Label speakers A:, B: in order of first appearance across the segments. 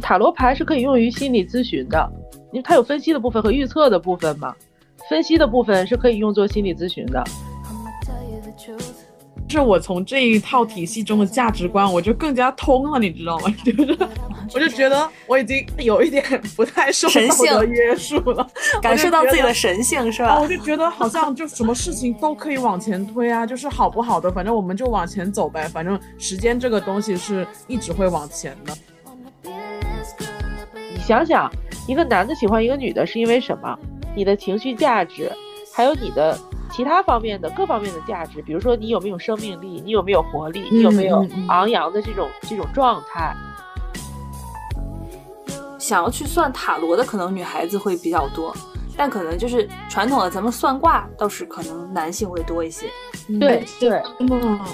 A: 塔罗牌是可以用于心理咨询的，因为它有分析的部分和预测的部分嘛。分析的部分是可以用作心理咨询的。
B: 是我从这一套体系中的价值观，我就更加通了，你知道吗？就是，我就觉得我已经有一点不太受道德约束了，
C: 感受到自己的神性是吧？
B: 我就觉得好像就什么事情都可以往前推啊，就是好不好的，反正我们就往前走呗，反正时间这个东西是一直会往前的。
A: 你想想，一个男的喜欢一个女的是因为什么？你的情绪价值，还有你的其他方面的各方面的价值，比如说你有没有生命力，你有没有活力，你有没有昂扬的这种这种状态。
C: 想要去算塔罗的，可能女孩子会比较多，但可能就是传统的咱们算卦，倒是可能男性会多一些。
A: 对对，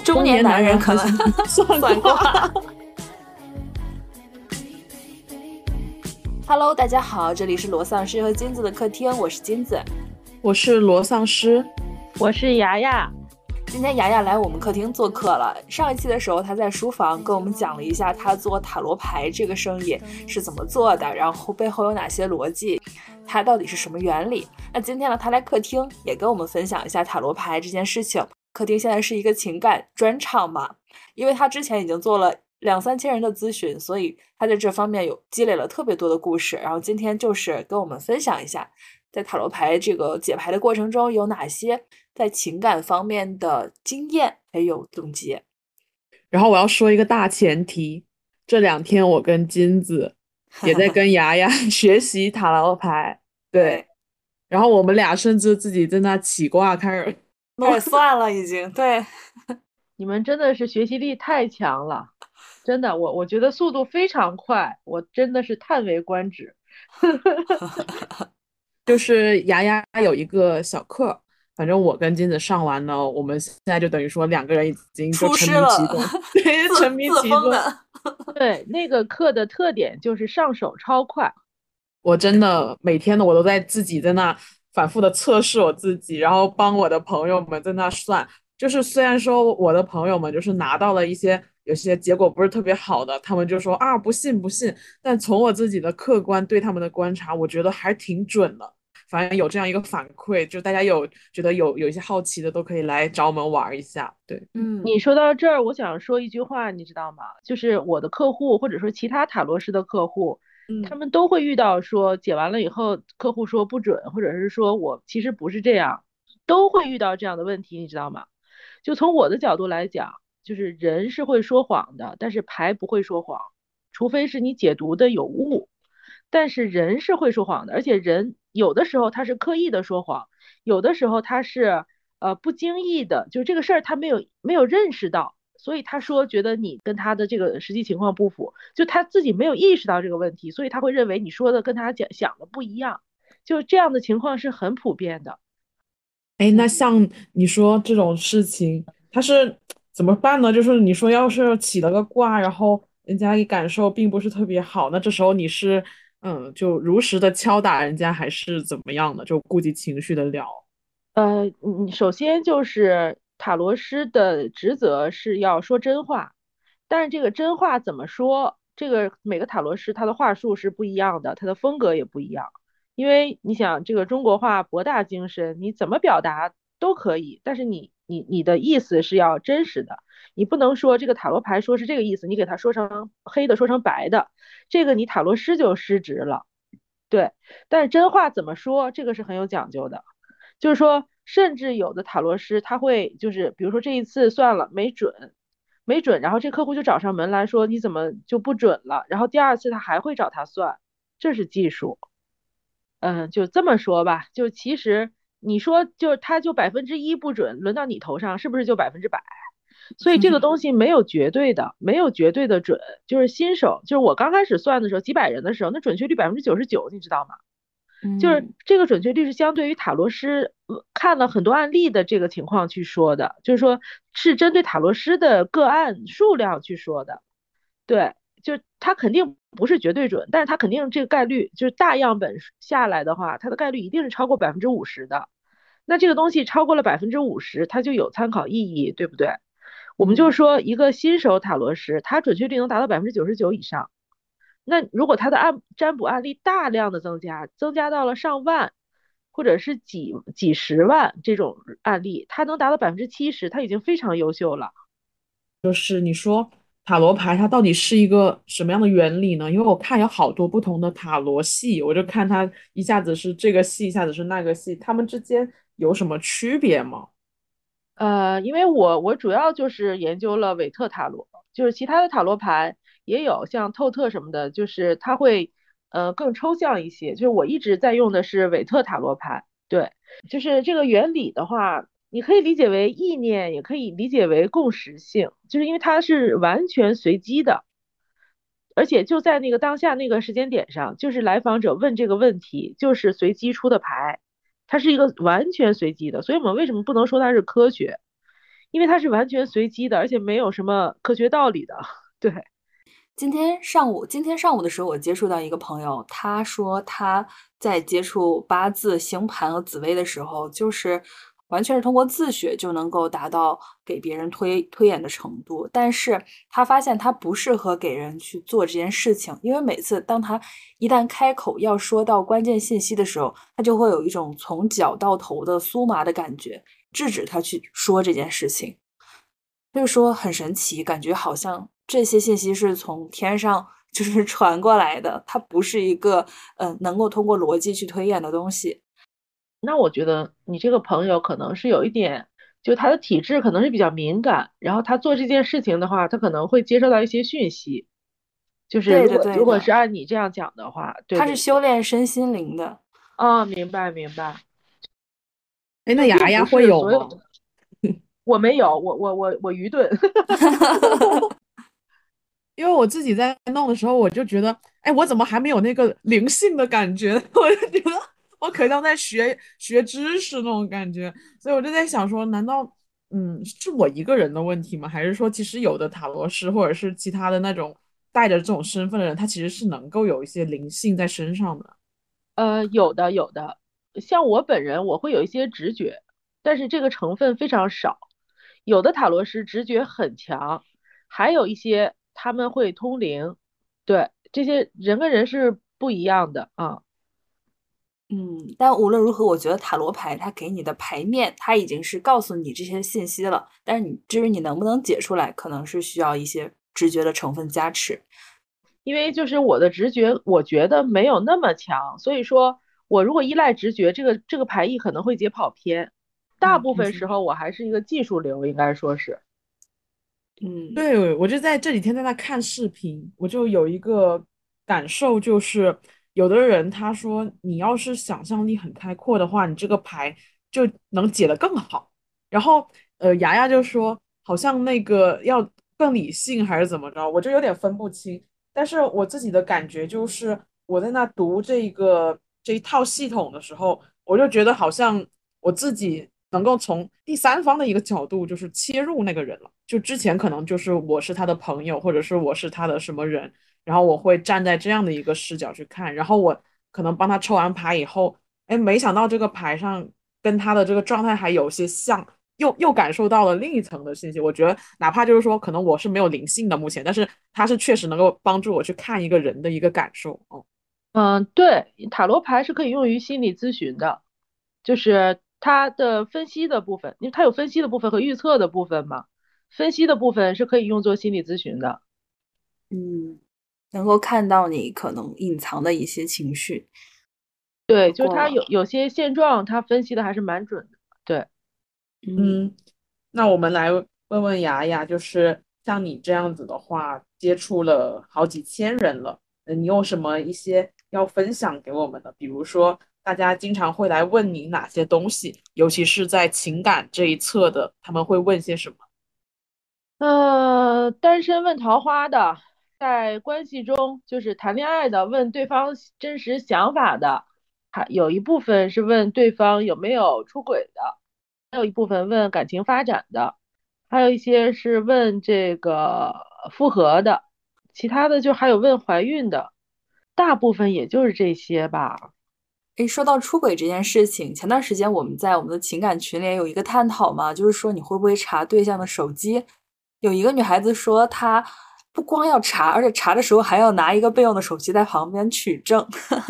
C: 中年男人可能算卦。Hello，大家好，这里是罗丧尸和金子的客厅，我是金子，
B: 我是罗丧尸，
A: 我是牙牙。
C: 今天牙牙来我们客厅做客了。上一期的时候，他在书房跟我们讲了一下他做塔罗牌这个生意是怎么做的，然后背后有哪些逻辑，它到底是什么原理。那今天呢，他来客厅也跟我们分享一下塔罗牌这件事情。客厅现在是一个情感专场嘛，因为他之前已经做了。两三千人的咨询，所以他在这方面有积累了特别多的故事。然后今天就是跟我们分享一下，在塔罗牌这个解牌的过程中有哪些在情感方面的经验还有总结。
B: 然后我要说一个大前提，这两天我跟金子 也在跟牙牙 学习塔罗牌，对。然后我们俩甚至自己在那起卦开始，
C: 我 算了已经。对，
A: 你们真的是学习力太强了。真的，我我觉得速度非常快，我真的是叹为观止。
B: 就是牙牙有一个小课，反正我跟金子上完呢，我们现在就等于说两个人已经就沉迷其中，对，沉迷其中。
A: 对，那个课的特点就是上手超快。
B: 我真的每天呢，我都在自己在那反复的测试我自己，然后帮我的朋友们在那算。就是虽然说我的朋友们就是拿到了一些。有些结果不是特别好的，他们就说啊不信不信。但从我自己的客观对他们的观察，我觉得还挺准的。反正有这样一个反馈，就大家有觉得有有一些好奇的，都可以来找我们玩一下。对，
A: 嗯，你说到这儿，我想说一句话，你知道吗？就是我的客户或者说其他塔罗师的客户，他们都会遇到说解完了以后，客户说不准，或者是说我其实不是这样，都会遇到这样的问题，你知道吗？就从我的角度来讲。就是人是会说谎的，但是牌不会说谎，除非是你解读的有误。但是人是会说谎的，而且人有的时候他是刻意的说谎，有的时候他是呃不经意的，就这个事儿他没有没有认识到，所以他说觉得你跟他的这个实际情况不符，就他自己没有意识到这个问题，所以他会认为你说的跟他讲想的不一样，就这样的情况是很普遍的。
B: 哎，那像你说这种事情，他是。怎么办呢？就是你说，要是起了个卦，然后人家一感受并不是特别好，那这时候你是，嗯，就如实的敲打人家，还是怎么样的？就顾及情绪的聊。
A: 呃，你首先就是塔罗师的职责是要说真话，但是这个真话怎么说？这个每个塔罗师他的话术是不一样的，他的风格也不一样。因为你想，这个中国话博大精深，你怎么表达都可以，但是你。你你的意思是要真实的，你不能说这个塔罗牌说是这个意思，你给他说成黑的，说成白的，这个你塔罗师就失职了。对，但是真话怎么说，这个是很有讲究的。就是说，甚至有的塔罗师他会就是，比如说这一次算了没准，没准，然后这客户就找上门来说你怎么就不准了，然后第二次他还会找他算，这是技术。嗯，就这么说吧，就其实。你说就是他就百分之一不准，轮到你头上是不是就百分之百？所以这个东西没有绝对的，没有绝对的准。就是新手，就是我刚开始算的时候，几百人的时候，那准确率百分之九十九，你知道吗？就是这个准确率是相对于塔罗师看了很多案例的这个情况去说的，就是说是针对塔罗师的个案数量去说的，对。就它肯定不是绝对准，但是它肯定这个概率就是大样本下来的话，它的概率一定是超过百分之五十的。那这个东西超过了百分之五十，它就有参考意义，对不对？我们就说一个新手塔罗师，他准确率能达到百分之九十九以上。那如果他的案占卜案例大量的增加，增加到了上万，或者是几几十万这种案例，他能达到百分之七十，他已经非常优秀了。
B: 就是你说塔罗牌它到底是一个什么样的原理呢？因为我看有好多不同的塔罗系，我就看它一下子是这个系，一下子是那个系，它们之间有什么区别吗？
A: 呃，因为我我主要就是研究了韦特塔罗，就是其他的塔罗牌也有，像透特什么的，就是它会呃更抽象一些。就是我一直在用的是韦特塔罗牌，对，就是这个原理的话，你可以理解为意念，也可以理解为共识性，就是因为它是完全随机的，而且就在那个当下那个时间点上，就是来访者问这个问题，就是随机出的牌。它是一个完全随机的，所以我们为什么不能说它是科学？因为它是完全随机的，而且没有什么科学道理的。对，
C: 今天上午，今天上午的时候，我接触到一个朋友，他说他在接触八字、星盘和紫薇的时候，就是。完全是通过自学就能够达到给别人推推演的程度，但是他发现他不适合给人去做这件事情，因为每次当他一旦开口要说到关键信息的时候，他就会有一种从脚到头的酥麻的感觉，制止他去说这件事情。他就说很神奇，感觉好像这些信息是从天上 就是传过来的，它不是一个嗯能够通过逻辑去推演的东西。
A: 那我觉得你这个朋友可能是有一点，就他的体质可能是比较敏感，然后他做这件事情的话，他可能会接受到一些讯息。就是如果如果是按你这样讲的话，对他
C: 是修炼身心灵的。
A: 哦，明白明白。
B: 哎，那牙牙会有吗？
A: 我没有，我我我我愚钝。
B: 因为我自己在弄的时候，我就觉得，哎，我怎么还没有那个灵性的感觉？我就觉得。我可像在学学知识那种感觉，所以我就在想说，难道嗯是我一个人的问题吗？还是说其实有的塔罗师或者是其他的那种带着这种身份的人，他其实是能够有一些灵性在身上的？
A: 呃，有的有的，像我本人我会有一些直觉，但是这个成分非常少。有的塔罗师直觉很强，还有一些他们会通灵，对，这些人跟人是不一样的啊。
C: 嗯，但无论如何，我觉得塔罗牌它给你的牌面，它已经是告诉你这些信息了。但是你至于你能不能解出来，可能是需要一些直觉的成分加持。
A: 因为就是我的直觉，我觉得没有那么强，所以说我如果依赖直觉，这个这个牌意可能会解跑偏。大部分时候我还是一个技术流，应该说是。
C: 嗯，
B: 对，我就在这几天在那看视频，我就有一个感受就是。有的人他说，你要是想象力很开阔的话，你这个牌就能解得更好。然后，呃，牙牙就说，好像那个要更理性还是怎么着，我就有点分不清。但是我自己的感觉就是，我在那读这个这一套系统的时候，我就觉得好像我自己能够从第三方的一个角度，就是切入那个人了。就之前可能就是我是他的朋友，或者是我是他的什么人。然后我会站在这样的一个视角去看，然后我可能帮他抽完牌以后，哎，没想到这个牌上跟他的这个状态还有些像，又又感受到了另一层的信息。我觉得哪怕就是说，可能我是没有灵性的目前，但是他是确实能够帮助我去看一个人的一个感受。哦，
A: 嗯，对，塔罗牌是可以用于心理咨询的，就是它的分析的部分，因为它有分析的部分和预测的部分嘛，分析的部分是可以用作心理咨询的。
C: 嗯。能够看到你可能隐藏的一些情绪，
A: 对，就是他有有些现状，他分析的还是蛮准的。对，
B: 嗯，那我们来问问雅雅，就是像你这样子的话，接触了好几千人了，你有什么一些要分享给我们的？比如说，大家经常会来问你哪些东西，尤其是在情感这一侧的，他们会问些什么？
A: 呃，单身问桃花的。在关系中，就是谈恋爱的，问对方真实想法的，还有一部分是问对方有没有出轨的，还有一部分问感情发展的，还有一些是问这个复合的，其他的就还有问怀孕的，大部分也就是这些吧。
C: 诶，说到出轨这件事情，前段时间我们在我们的情感群里有一个探讨嘛，就是说你会不会查对象的手机？有一个女孩子说她。不光要查，而且查的时候还要拿一个备用的手机在旁边取证。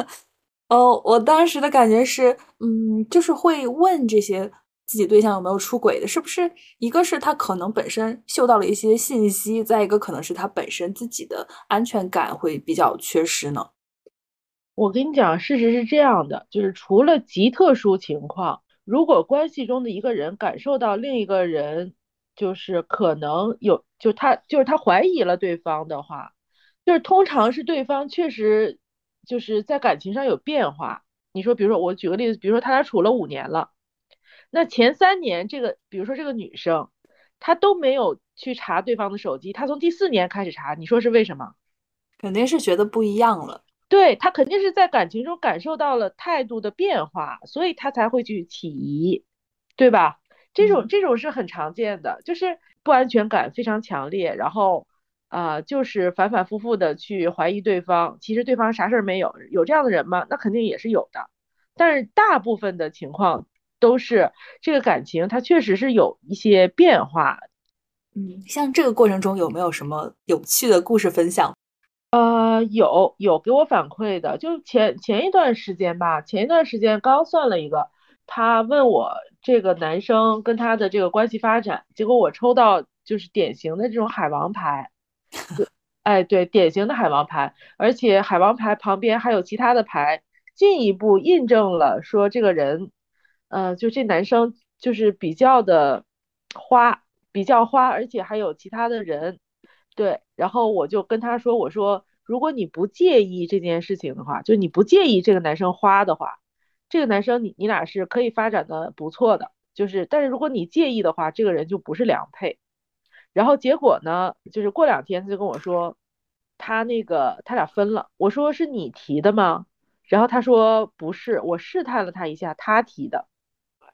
C: 哦，我当时的感觉是，嗯，就是会问这些自己对象有没有出轨的，是不是？一个是他可能本身嗅到了一些信息，再一个可能是他本身自己的安全感会比较缺失呢。
A: 我跟你讲，事实是这样的，就是除了极特殊情况，如果关系中的一个人感受到另一个人就是可能有，就他就是他怀疑了对方的话，就是通常是对方确实。就是在感情上有变化。你说，比如说，我举个例子，比如说他俩处了五年了，那前三年这个，比如说这个女生，她都没有去查对方的手机，她从第四年开始查，你说是为什么？
C: 肯定是觉得不一样了。
A: 对她肯定是在感情中感受到了态度的变化，所以她才会去起疑，对吧？这种这种是很常见的，就是不安全感非常强烈，然后。啊，就是反反复复的去怀疑对方，其实对方啥事儿没有，有这样的人吗？那肯定也是有的，但是大部分的情况都是这个感情它确实是有一些变化。
C: 嗯，像这个过程中有没有什么有趣的故事分享？
A: 呃，有有给我反馈的，就前前一段时间吧，前一段时间刚算了一个，他问我这个男生跟他的这个关系发展，结果我抽到就是典型的这种海王牌。哎，对，典型的海王牌，而且海王牌旁边还有其他的牌，进一步印证了说这个人，呃，就这男生就是比较的花，比较花，而且还有其他的人，对，然后我就跟他说，我说如果你不介意这件事情的话，就你不介意这个男生花的话，这个男生你你俩是可以发展的不错的，就是，但是如果你介意的话，这个人就不是良配。然后结果呢？就是过两天他就跟我说，他那个他俩分了。我说是你提的吗？然后他说不是，我试探了他一下，他提的，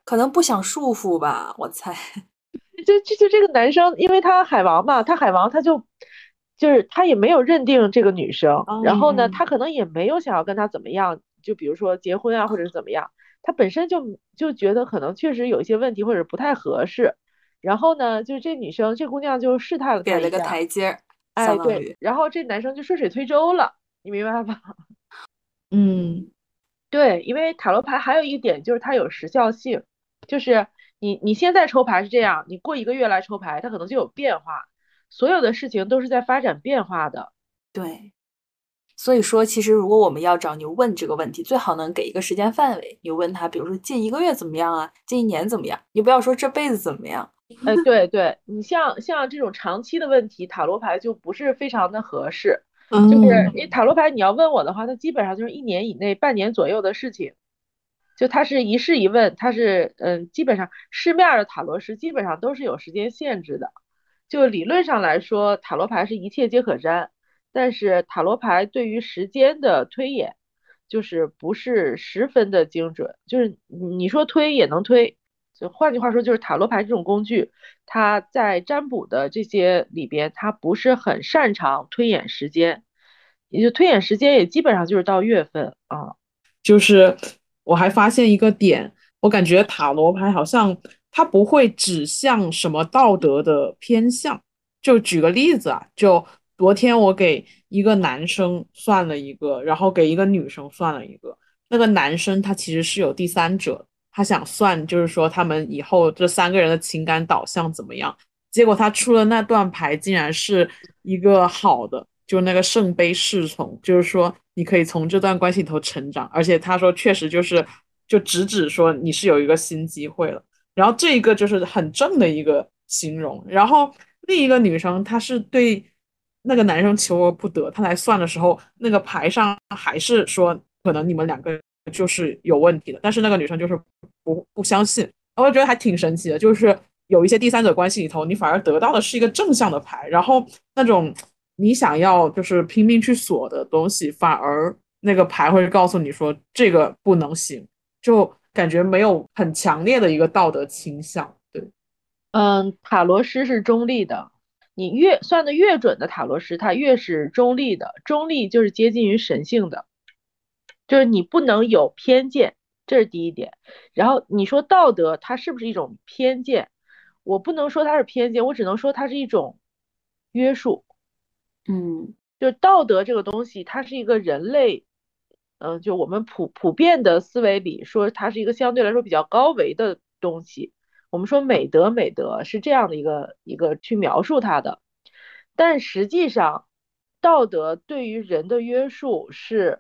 C: 可能不想束缚吧，我猜。
A: 就就就这个男生，因为他海王嘛，他海王他就就是他也没有认定这个女生，然后呢，他可能也没有想要跟他怎么样，就比如说结婚啊，或者是怎么样，他本身就就觉得可能确实有一些问题，或者不太合适。然后呢，就是这女生，这姑娘就试探了他
C: 给了个台阶儿，
A: 哎，对，然后这男生就顺水推舟了，你明白吧？
B: 嗯，
A: 对，因为塔罗牌还有一点就是它有时效性，就是你你现在抽牌是这样，你过一个月来抽牌，它可能就有变化，所有的事情都是在发展变化的，
C: 对。所以说，其实如果我们要找牛问这个问题，最好能给一个时间范围。你问他，比如说近一个月怎么样啊？近一年怎么样？你不要说这辈子怎么样。
A: 哎，对对，你像像这种长期的问题，塔罗牌就不是非常的合适。就是你塔罗牌你要问我的话，它基本上就是一年以内、半年左右的事情。就它是一事一问，它是嗯，基本上市面的塔罗师基本上都是有时间限制的。就理论上来说，塔罗牌是一切皆可占。但是塔罗牌对于时间的推演，就是不是十分的精准，就是你说推也能推，就换句话说，就是塔罗牌这种工具，它在占卜的这些里边，它不是很擅长推演时间，也就推演时间也基本上就是到月份啊。
B: 就是我还发现一个点，我感觉塔罗牌好像它不会指向什么道德的偏向，就举个例子啊，就。昨天我给一个男生算了一个，然后给一个女生算了一个。那个男生他其实是有第三者，他想算就是说他们以后这三个人的情感导向怎么样。结果他出了那段牌，竟然是一个好的，就那个圣杯侍从，就是说你可以从这段关系里头成长。而且他说确实就是就直指说你是有一个新机会了。然后这一个就是很正的一个形容。然后另一个女生她是对。那个男生求而不得，他来算的时候，那个牌上还是说可能你们两个就是有问题的，但是那个女生就是不不相信，我觉得还挺神奇的，就是有一些第三者关系里头，你反而得到的是一个正向的牌，然后那种你想要就是拼命去锁的东西，反而那个牌会告诉你说这个不能行，就感觉没有很强烈的一个道德倾向。对，
A: 嗯，塔罗师是中立的。你越算的越准的塔罗师，他越是中立的。中立就是接近于神性的，就是你不能有偏见，这是第一点。然后你说道德，它是不是一种偏见？我不能说它是偏见，我只能说它是一种约束。
C: 嗯，
A: 就道德这个东西，它是一个人类，嗯，就我们普普遍的思维里说，它是一个相对来说比较高维的东西。我们说美德，美德是这样的一个一个去描述它的，但实际上，道德对于人的约束是，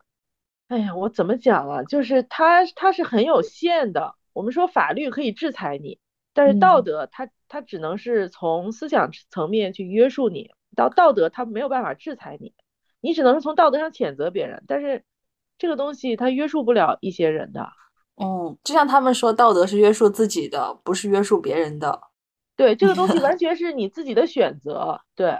A: 哎呀，我怎么讲啊？就是它它是很有限的。我们说法律可以制裁你，但是道德它它只能是从思想层面去约束你，到道德它没有办法制裁你，你只能是从道德上谴责别人，但是这个东西它约束不了一些人的。
C: 嗯，就像他们说，道德是约束自己的，不是约束别人的。
A: 对，这个东西完 全是你自己的选择。对，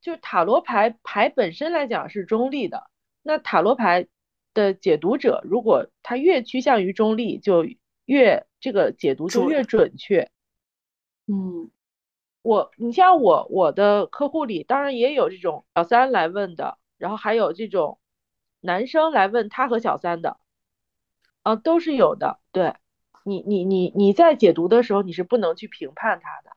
A: 就是塔罗牌牌本身来讲是中立的，那塔罗牌的解读者如果他越趋向于中立，就越这个解读就越准确。
C: 嗯，
A: 我你像我我的客户里，当然也有这种小三来问的，然后还有这种男生来问他和小三的。啊，都是有的。对你，你，你，你在解读的时候，你是不能去评判他的。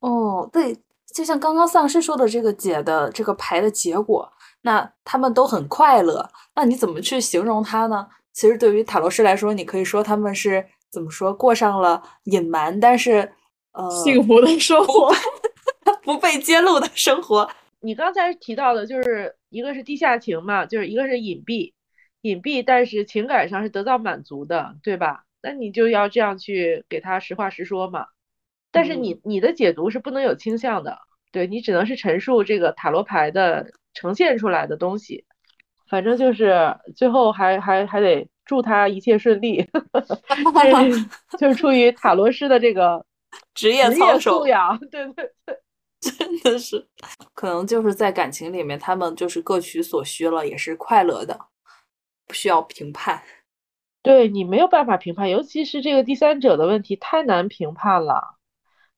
C: 哦，对，就像刚刚丧尸说的这个解的这个牌的结果，那他们都很快乐。那你怎么去形容它呢？其实对于塔罗师来说，你可以说他们是怎么说，过上了隐瞒但是呃
B: 幸福的生活，
C: 不被揭露的生活。
A: 你刚才提到的就是一个是地下情嘛，就是一个是隐蔽。隐蔽，但是情感上是得到满足的，对吧？那你就要这样去给他实话实说嘛。但是你你的解读是不能有倾向的，对你只能是陈述这个塔罗牌的呈现出来的东西。反正就是最后还还还得祝他一切顺利，就是出于塔罗师的这个
C: 职业操守
A: 素养，对对对，
C: 真的是，可能就是在感情里面，他们就是各取所需了，也是快乐的。不需要评判，
A: 对你没有办法评判，尤其是这个第三者的问题太难评判了。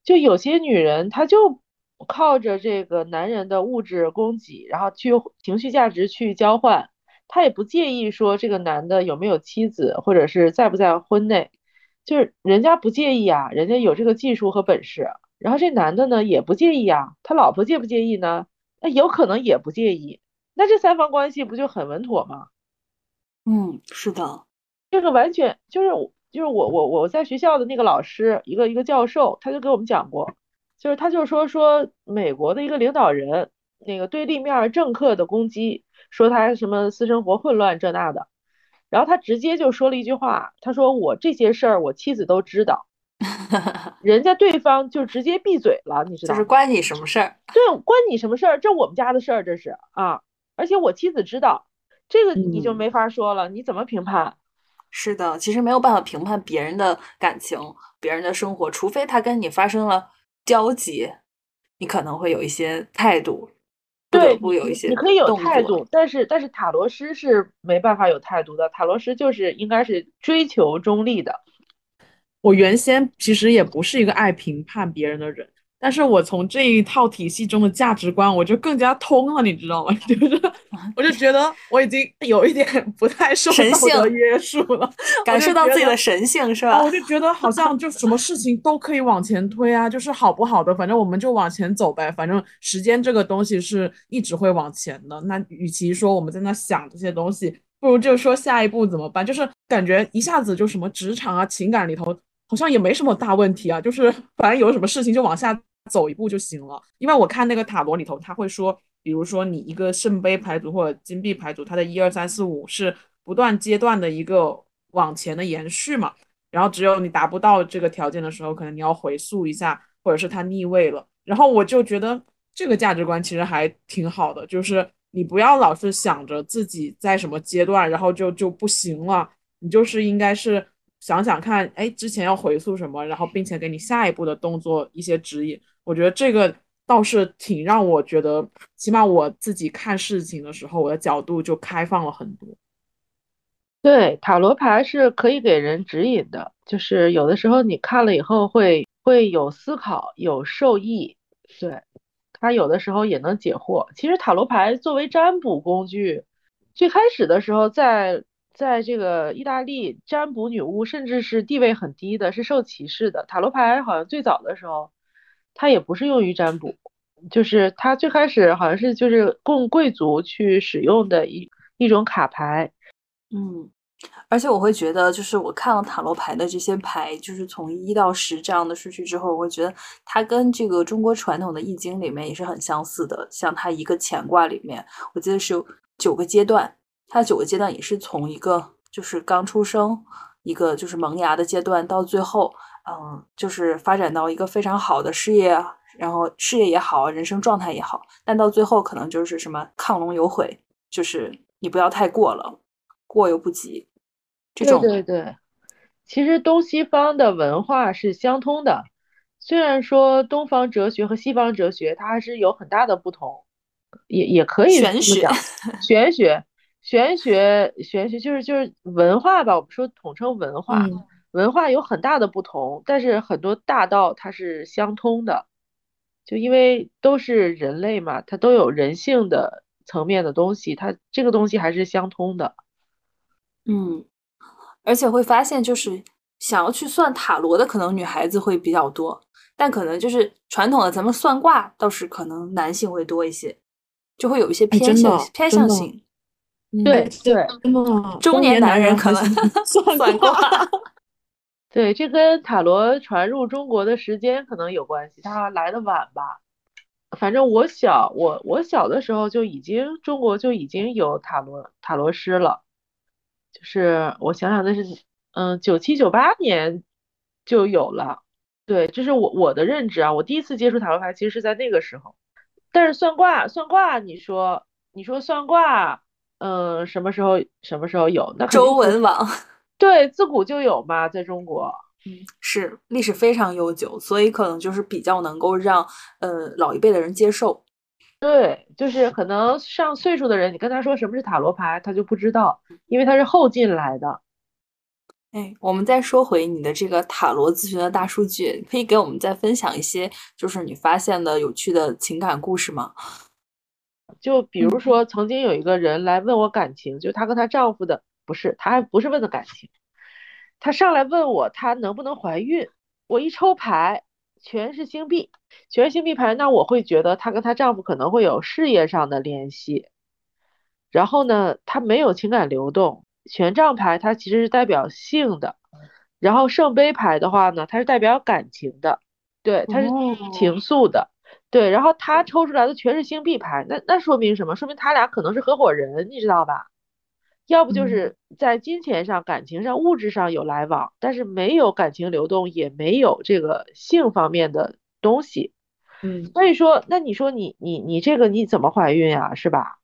A: 就有些女人，她就靠着这个男人的物质供给，然后去情绪价值去交换，她也不介意说这个男的有没有妻子，或者是在不在婚内，就是人家不介意啊，人家有这个技术和本事。然后这男的呢也不介意啊，他老婆介不介意呢？那有可能也不介意，那这三方关系不就很稳妥吗？
C: 嗯，是的，
A: 这个完全就是就是我我我在学校的那个老师，一个一个教授，他就给我们讲过，就是他就说说美国的一个领导人，那个对立面政客的攻击，说他什么私生活混乱这那的，然后他直接就说了一句话，他说我这些事儿我妻子都知道，人家对方就直接闭嘴了，你知道
C: 就是关你什么事儿？
A: 对，关你什么事儿？这我们家的事儿，这是啊，而且我妻子知道。这个你就没法说了，你怎么评判？
C: 是的，其实没有办法评判别人的感情、别人的生活，除非他跟你发生了交集，你可能会有一些态度，
A: 对，
C: 不有一些
A: 你可以有态度，但是但是塔罗师是没办法有态度的，塔罗师就是应该是追求中立的。
B: 我原先其实也不是一个爱评判别人的人。但是我从这一套体系中的价值观，我就更加通了，你知道吗？就是，我就觉得我已经有一点不太受道德约束了，
C: 感受到自己的神性是吧？
B: 我就觉得好像就什么事情都可以往前推啊，就是好不好的，反正我们就往前走呗。反正时间这个东西是一直会往前的。那与其说我们在那想这些东西，不如就说下一步怎么办？就是感觉一下子就什么职场啊、情感里头好像也没什么大问题啊，就是反正有什么事情就往下。走一步就行了，因为我看那个塔罗里头，他会说，比如说你一个圣杯牌组或者金币牌组，它的一二三四五是不断阶段的一个往前的延续嘛。然后只有你达不到这个条件的时候，可能你要回溯一下，或者是它逆位了。然后我就觉得这个价值观其实还挺好的，就是你不要老是想着自己在什么阶段，然后就就不行了，你就是应该是想想看，哎，之前要回溯什么，然后并且给你下一步的动作一些指引。我觉得这个倒是挺让我觉得，起码我自己看事情的时候，我的角度就开放了很多。
A: 对，塔罗牌是可以给人指引的，就是有的时候你看了以后会会有思考，有受益。对，它有的时候也能解惑。其实塔罗牌作为占卜工具，最开始的时候在在这个意大利，占卜女巫甚至是地位很低的，是受歧视的。塔罗牌好像最早的时候。它也不是用于占卜，就是它最开始好像是就是供贵族去使用的一一种卡牌。
C: 嗯。而且我会觉得，就是我看了塔罗牌的这些牌，就是从一到十这样的顺序之后，我会觉得它跟这个中国传统的易经里面也是很相似的。像它一个乾卦里面，我记得是有九个阶段，它九个阶段也是从一个就是刚出生，一个就是萌芽的阶段，到最后，嗯，就是发展到一个非常好的事业，然后事业也好，人生状态也好，但到最后可能就是什么亢龙有悔，就是你不要太过了。过犹不及，这种
A: 对对对，其实东西方的文化是相通的，虽然说东方哲学和西方哲学它还是有很大的不同，也也可以这么讲，玄学，玄学，玄学就是就是文化吧，我们说统称文化，文化有很大的不同，但是很多大道它是相通的，就因为都是人类嘛，它都有人性的层面的东西，它这个东西还是相通的。
C: 嗯，而且会发现，就是想要去算塔罗的，可能女孩子会比较多，但可能就是传统的咱们算卦，倒是可能男性会多一些，就会有一些偏向偏向性。
A: 对对，
C: 中年男人可能 算卦。
A: 对，这跟塔罗传入中国的时间可能有关系，它来的晚吧。反正我小，我我小的时候就已经中国就已经有塔罗塔罗师了。就是我想想，那是嗯，九七九八年就有了，对，这是我我的认知啊。我第一次接触塔罗牌，其实是在那个时候。但是算卦，算卦，你说你说算卦，嗯，什么时候什么时候有？那
C: 周文王，
A: 对，自古就有嘛，在中国，
C: 嗯，是历史非常悠久，所以可能就是比较能够让呃老一辈的人接受。
A: 对，就是可能上岁数的人，你跟他说什么是塔罗牌，他就不知道，因为他是后进来的。
C: 哎，我们再说回你的这个塔罗咨询的大数据，可以给我们再分享一些，就是你发现的有趣的情感故事吗？
A: 就比如说，曾经有一个人来问我感情，就她跟她丈夫的，不是，他还不是问的感情，他上来问我他能不能怀孕，我一抽牌。全是星币，全是星币牌，那我会觉得她跟她丈夫可能会有事业上的联系。然后呢，她没有情感流动。权杖牌它其实是代表性的，然后圣杯牌的话呢，它是代表感情的，对，它是情愫的，对。然后他抽出来的全是星币牌，那那说明什么？说明他俩可能是合伙人，你知道吧？要不就是在金钱上、感情上、物质上有来往，但是没有感情流动，也没有这个性方面的东西。
C: 嗯，
A: 所以说，那你说你你你这个你怎么怀孕呀，是吧？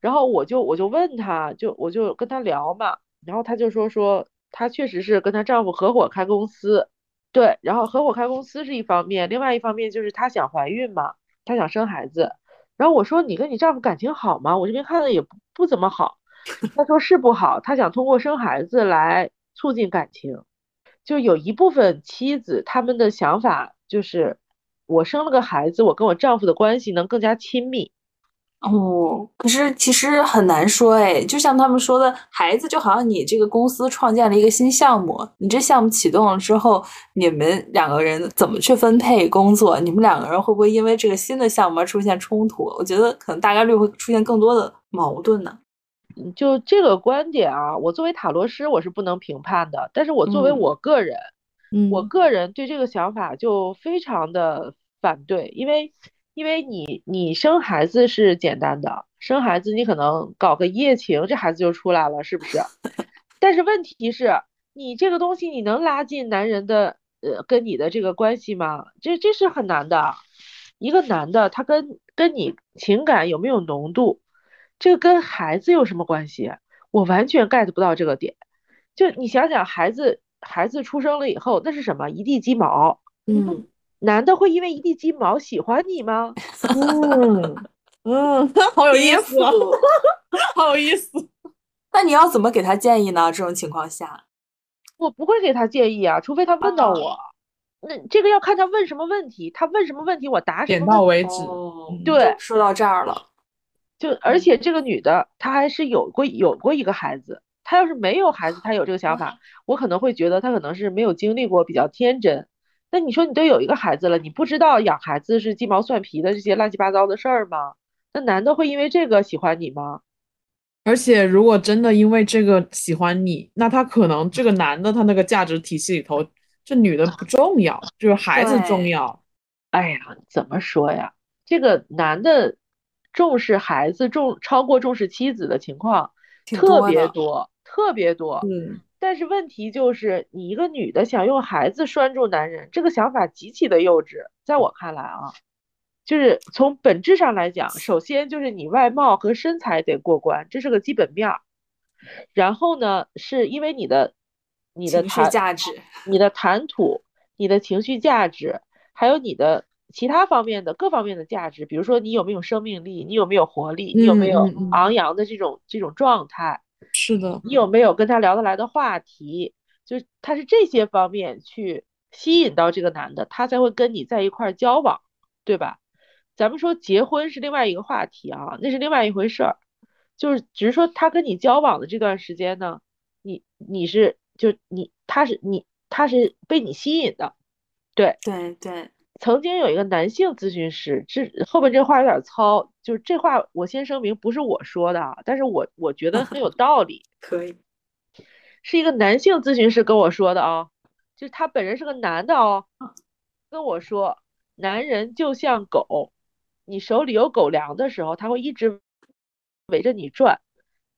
A: 然后我就我就问他，就我就跟他聊嘛，然后他就说说她确实是跟她丈夫合伙开公司，对，然后合伙开公司是一方面，另外一方面就是她想怀孕嘛，她想生孩子。然后我说你跟你丈夫感情好吗？我这边看的也不不怎么好。他说是不好，他想通过生孩子来促进感情。就有一部分妻子，他们的想法就是，我生了个孩子，我跟我丈夫的关系能更加亲密。
C: 哦，可是其实很难说哎，就像他们说的，孩子就好像你这个公司创建了一个新项目，你这项目启动了之后，你们两个人怎么去分配工作？你们两个人会不会因为这个新的项目而出现冲突？我觉得可能大概率会出现更多的矛盾呢。
A: 就这个观点啊，我作为塔罗师我是不能评判的，但是我作为我个人，
C: 嗯，
A: 我个人对这个想法就非常的反对，因为因为你你生孩子是简单的，生孩子你可能搞个一夜情，这孩子就出来了，是不是？但是问题是，你这个东西你能拉近男人的呃跟你的这个关系吗？这这是很难的，一个男的他跟跟你情感有没有浓度？这个跟孩子有什么关系？我完全 get 不到这个点。就你想想，孩子孩子出生了以后，那是什么？一地鸡毛。
C: 嗯，
A: 男的会因为一地鸡毛喜欢你吗？
B: 嗯嗯，好有意思，好有意思。
C: 那你要怎么给他建议呢？这种情况下，
A: 我不会给他建议啊，除非他问到我。那这个要看他问什么问题，他问什么问题，我答什么。
B: 点到为止。
A: 对，
C: 说到这儿了。
A: 就而且这个女的她还是有过有过一个孩子，她要是没有孩子，她有这个想法，我可能会觉得她可能是没有经历过，比较天真。那你说你都有一个孩子了，你不知道养孩子是鸡毛蒜皮的这些乱七八糟的事儿吗？那男的会因为这个喜欢你吗？
B: 而且如果真的因为这个喜欢你，那他可能这个男的他那个价值体系里头，这女的不重要，就是孩子重要。
A: 哎呀，怎么说呀？这个男的重视孩子重超过重视妻子的情况特别多，特别多。
B: 嗯。
A: 但是问题就是，你一个女的想用孩子拴住男人，这个想法极其的幼稚。在我看来啊，就是从本质上来讲，首先就是你外貌和身材得过关，这是个基本面儿。然后呢，是因为你的你的
C: 情绪价值、
A: 你的谈吐、你的情绪价值，还有你的其他方面的各方面的价值，比如说你有没有生命力，你有没有活力，你有没有昂扬的这种这种状态。
B: 是的，
A: 你有没有跟他聊得来的话题？就是他是这些方面去吸引到这个男的，他才会跟你在一块交往，对吧？咱们说结婚是另外一个话题啊，那是另外一回事儿。就是只是说他跟你交往的这段时间呢，你你是就你他是你他是被你吸引的，对
C: 对对。
A: 曾经有一个男性咨询师，这后边这话有点糙，就是这话我先声明不是我说的啊，但是我我觉得很有 道理。
C: 可以，
A: 是一个男性咨询师跟我说的啊，就是他本人是个男的哦，跟我说，男人就像狗，你手里有狗粮的时候，他会一直围着你转，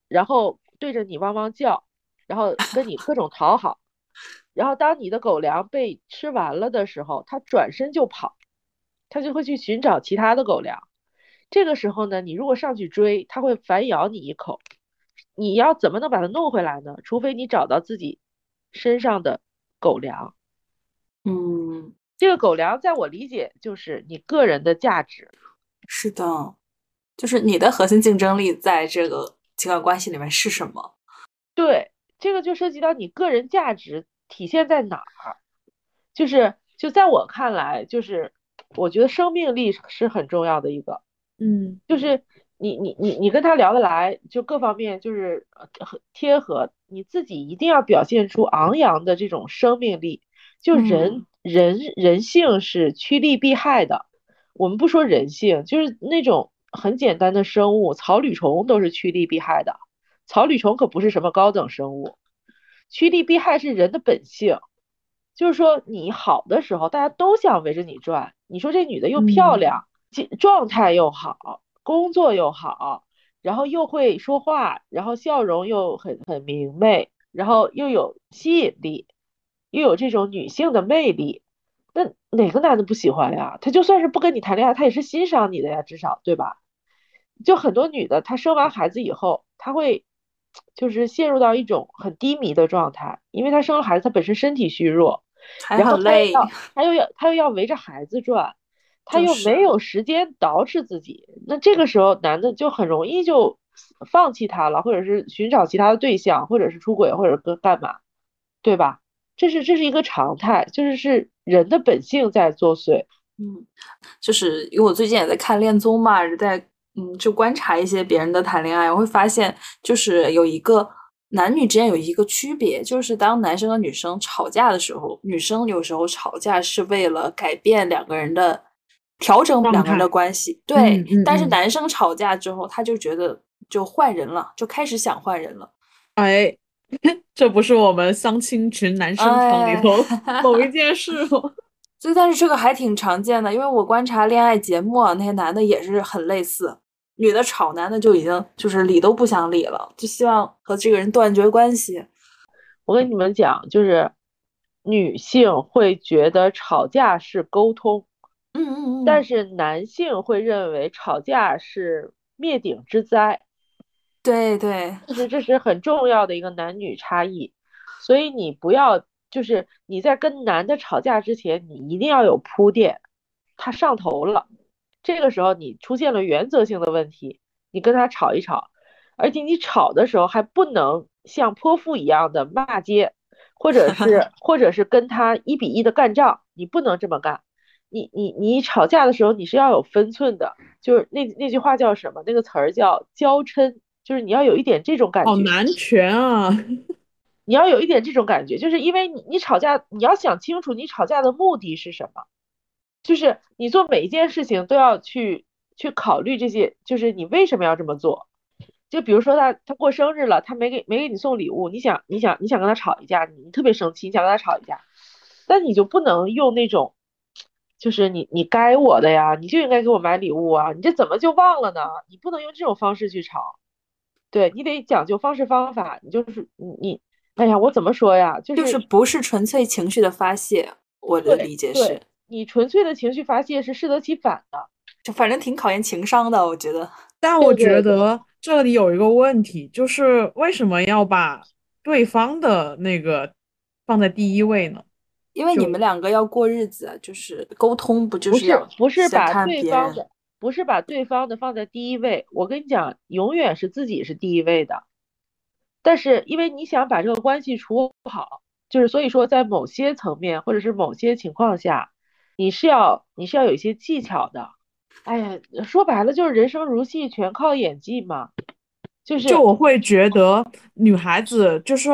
A: 然后对着你汪汪叫，然后跟你各种讨好。然后，当你的狗粮被吃完了的时候，它转身就跑，它就会去寻找其他的狗粮。这个时候呢，你如果上去追，它会反咬你一口。你要怎么能把它弄回来呢？除非你找到自己身上的狗粮。
C: 嗯，
A: 这个狗粮在我理解就是你个人的价值。
C: 是的，就是你的核心竞争力在这个情感关系里面是什么？
A: 对，这个就涉及到你个人价值。体现在哪儿？就是就在我看来，就是我觉得生命力是很重要的一个，
B: 嗯，
A: 就是你你你你跟他聊得来，就各方面就是很贴合，你自己一定要表现出昂扬的这种生命力。就人人人性是趋利避害的，我们不说人性，就是那种很简单的生物，草履虫都是趋利避害的，草履虫可不是什么高等生物。趋利避害是人的本性，就是说你好的时候，大家都想围着你转。你说这女的又漂亮，状态又好，工作又好，然后又会说话，然后笑容又很很明媚，然后又有吸引力，又有这种女性的魅力，那哪个男的不喜欢呀？他就算是不跟你谈恋爱，他也是欣赏你的呀，至少对吧？就很多女的，她生完孩子以后，她会。就是陷入到一种很低迷的状态，因为她生了孩子，她本身身体虚弱，然后
C: 累，
A: 她又要她又要围着孩子转，她又没有时间捯饬自己，那这个时候男的就很容易就放弃她了，或者是寻找其他的对象，或者是出轨，或者跟干嘛，对吧？这是这是一个常态，就是是人的本性在作祟。
C: 嗯，就是因为我最近也在看恋综嘛，在。嗯，就观察一些别人的谈恋爱，我会发现，就是有一个男女之间有一个区别，就是当男生和女生吵架的时候，女生有时候吵架是为了改变两个人的，调整两个人的关系，对。但是男生吵架之后，他就觉得就换人了，就开始想换人了。
B: 哎，这不是我们相亲群男生场里头 某一件事吗？
C: 所以，但是这个还挺常见的，因为我观察恋爱节目啊，那些男的也是很类似。女的吵，男的就已经就是理都不想理了，就希望和这个人断绝关系。
A: 我跟你们讲，就是女性会觉得吵架是沟通，
C: 嗯嗯嗯，
A: 但是男性会认为吵架是灭顶之灾。
C: 对对，
A: 其实这是很重要的一个男女差异。所以你不要，就是你在跟男的吵架之前，你一定要有铺垫，他上头了。这个时候你出现了原则性的问题，你跟他吵一吵，而且你吵的时候还不能像泼妇一样的骂街，或者是 或者是跟他一比一的干仗，你不能这么干。你你你吵架的时候你是要有分寸的，就是那那句话叫什么？那个词儿叫娇嗔，就是你要有一点这种感觉。
B: 好难全啊！
A: 你要有一点这种感觉，就是因为你你吵架，你要想清楚你吵架的目的是什么，就是你做每一件事情都要去去考虑这些，就是你为什么要这么做。就比如说他他过生日了，他没给没给你送礼物，你想你想你想跟他吵一架，你特别生气，你想跟他吵一架，但你就不能用那种，就是你你该我的呀，你就应该给我买礼物啊，你这怎么就忘了呢？你不能用这种方式去吵，对你得讲究方式方法，你就是你你。哎呀，我怎么说呀？就
C: 是就是不是纯粹情绪的发泄，我的理解是，
A: 你纯粹的情绪发泄是适得其反的，
C: 就反正挺考验情商的，我觉得。
B: 但我觉得这里有一个问题，就是为什么要把对方的那个放在第一位呢？
C: 因为你们两个要过日子，就是沟通，
A: 不
C: 就是
A: 不是把对方的不是把对方的放在第一位？我跟你讲，永远是自己是第一位的。但是，因为你想把这个关系处好，就是所以说，在某些层面或者是某些情况下，你是要你是要有一些技巧的。哎呀，说白了就是人生如戏，全靠演技嘛。就是，
B: 就我会觉得女孩子就是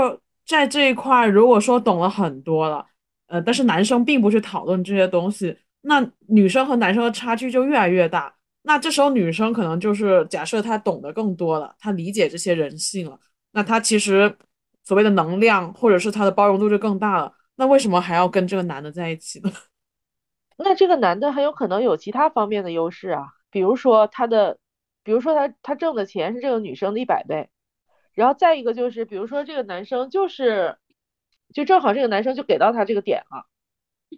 B: 在这一块，如果说懂了很多了，呃，但是男生并不去讨论这些东西，那女生和男生的差距就越来越大。那这时候女生可能就是假设她懂得更多了，她理解这些人性了。那她其实所谓的能量，或者是她的包容度就更大了。那为什么还要跟这个男的在一起呢？
A: 那这个男的很有可能有其他方面的优势啊，比如说他的，比如说他他挣的钱是这个女生的一百倍，然后再一个就是，比如说这个男生就是，就正好这个男生就给到他这个点了。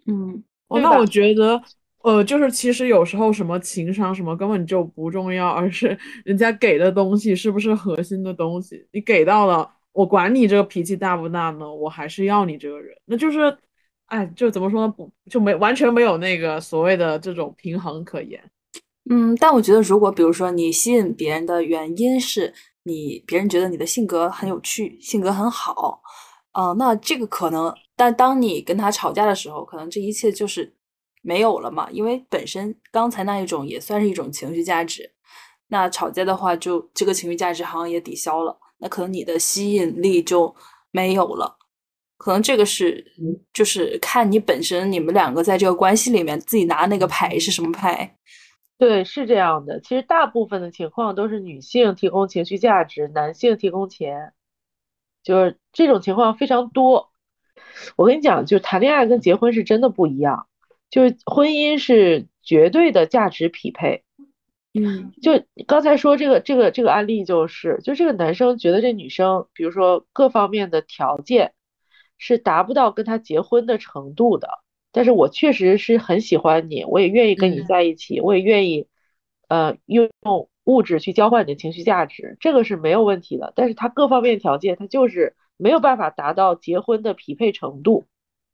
C: 嗯，
B: 那我觉得。呃，就是其实有时候什么情商什么根本就不重要，而是人家给的东西是不是核心的东西。你给到了，我管你这个脾气大不大呢，我还是要你这个人。那就是，哎，就怎么说呢？不就没完全没有那个所谓的这种平衡可言。
C: 嗯，但我觉得如果比如说你吸引别人的原因是你别人觉得你的性格很有趣，性格很好，啊，那这个可能，但当你跟他吵架的时候，可能这一切就是。没有了嘛？因为本身刚才那一种也算是一种情绪价值，那吵架的话，就这个情绪价值好像也抵消了，那可能你的吸引力就没有了。可能这个是，就是看你本身你们两个在这个关系里面自己拿那个牌是什么牌。
A: 对，是这样的。其实大部分的情况都是女性提供情绪价值，男性提供钱，就是这种情况非常多。我跟你讲，就谈恋爱跟结婚是真的不一样。就是婚姻是绝对的价值匹配，
C: 嗯，
A: 就刚才说这个这个这个案例就是，就这个男生觉得这女生，比如说各方面的条件是达不到跟他结婚的程度的，但是我确实是很喜欢你，我也愿意跟你在一起，我也愿意，呃，用物质去交换你的情绪价值，这个是没有问题的，但是他各方面条件他就是没有办法达到结婚的匹配程度，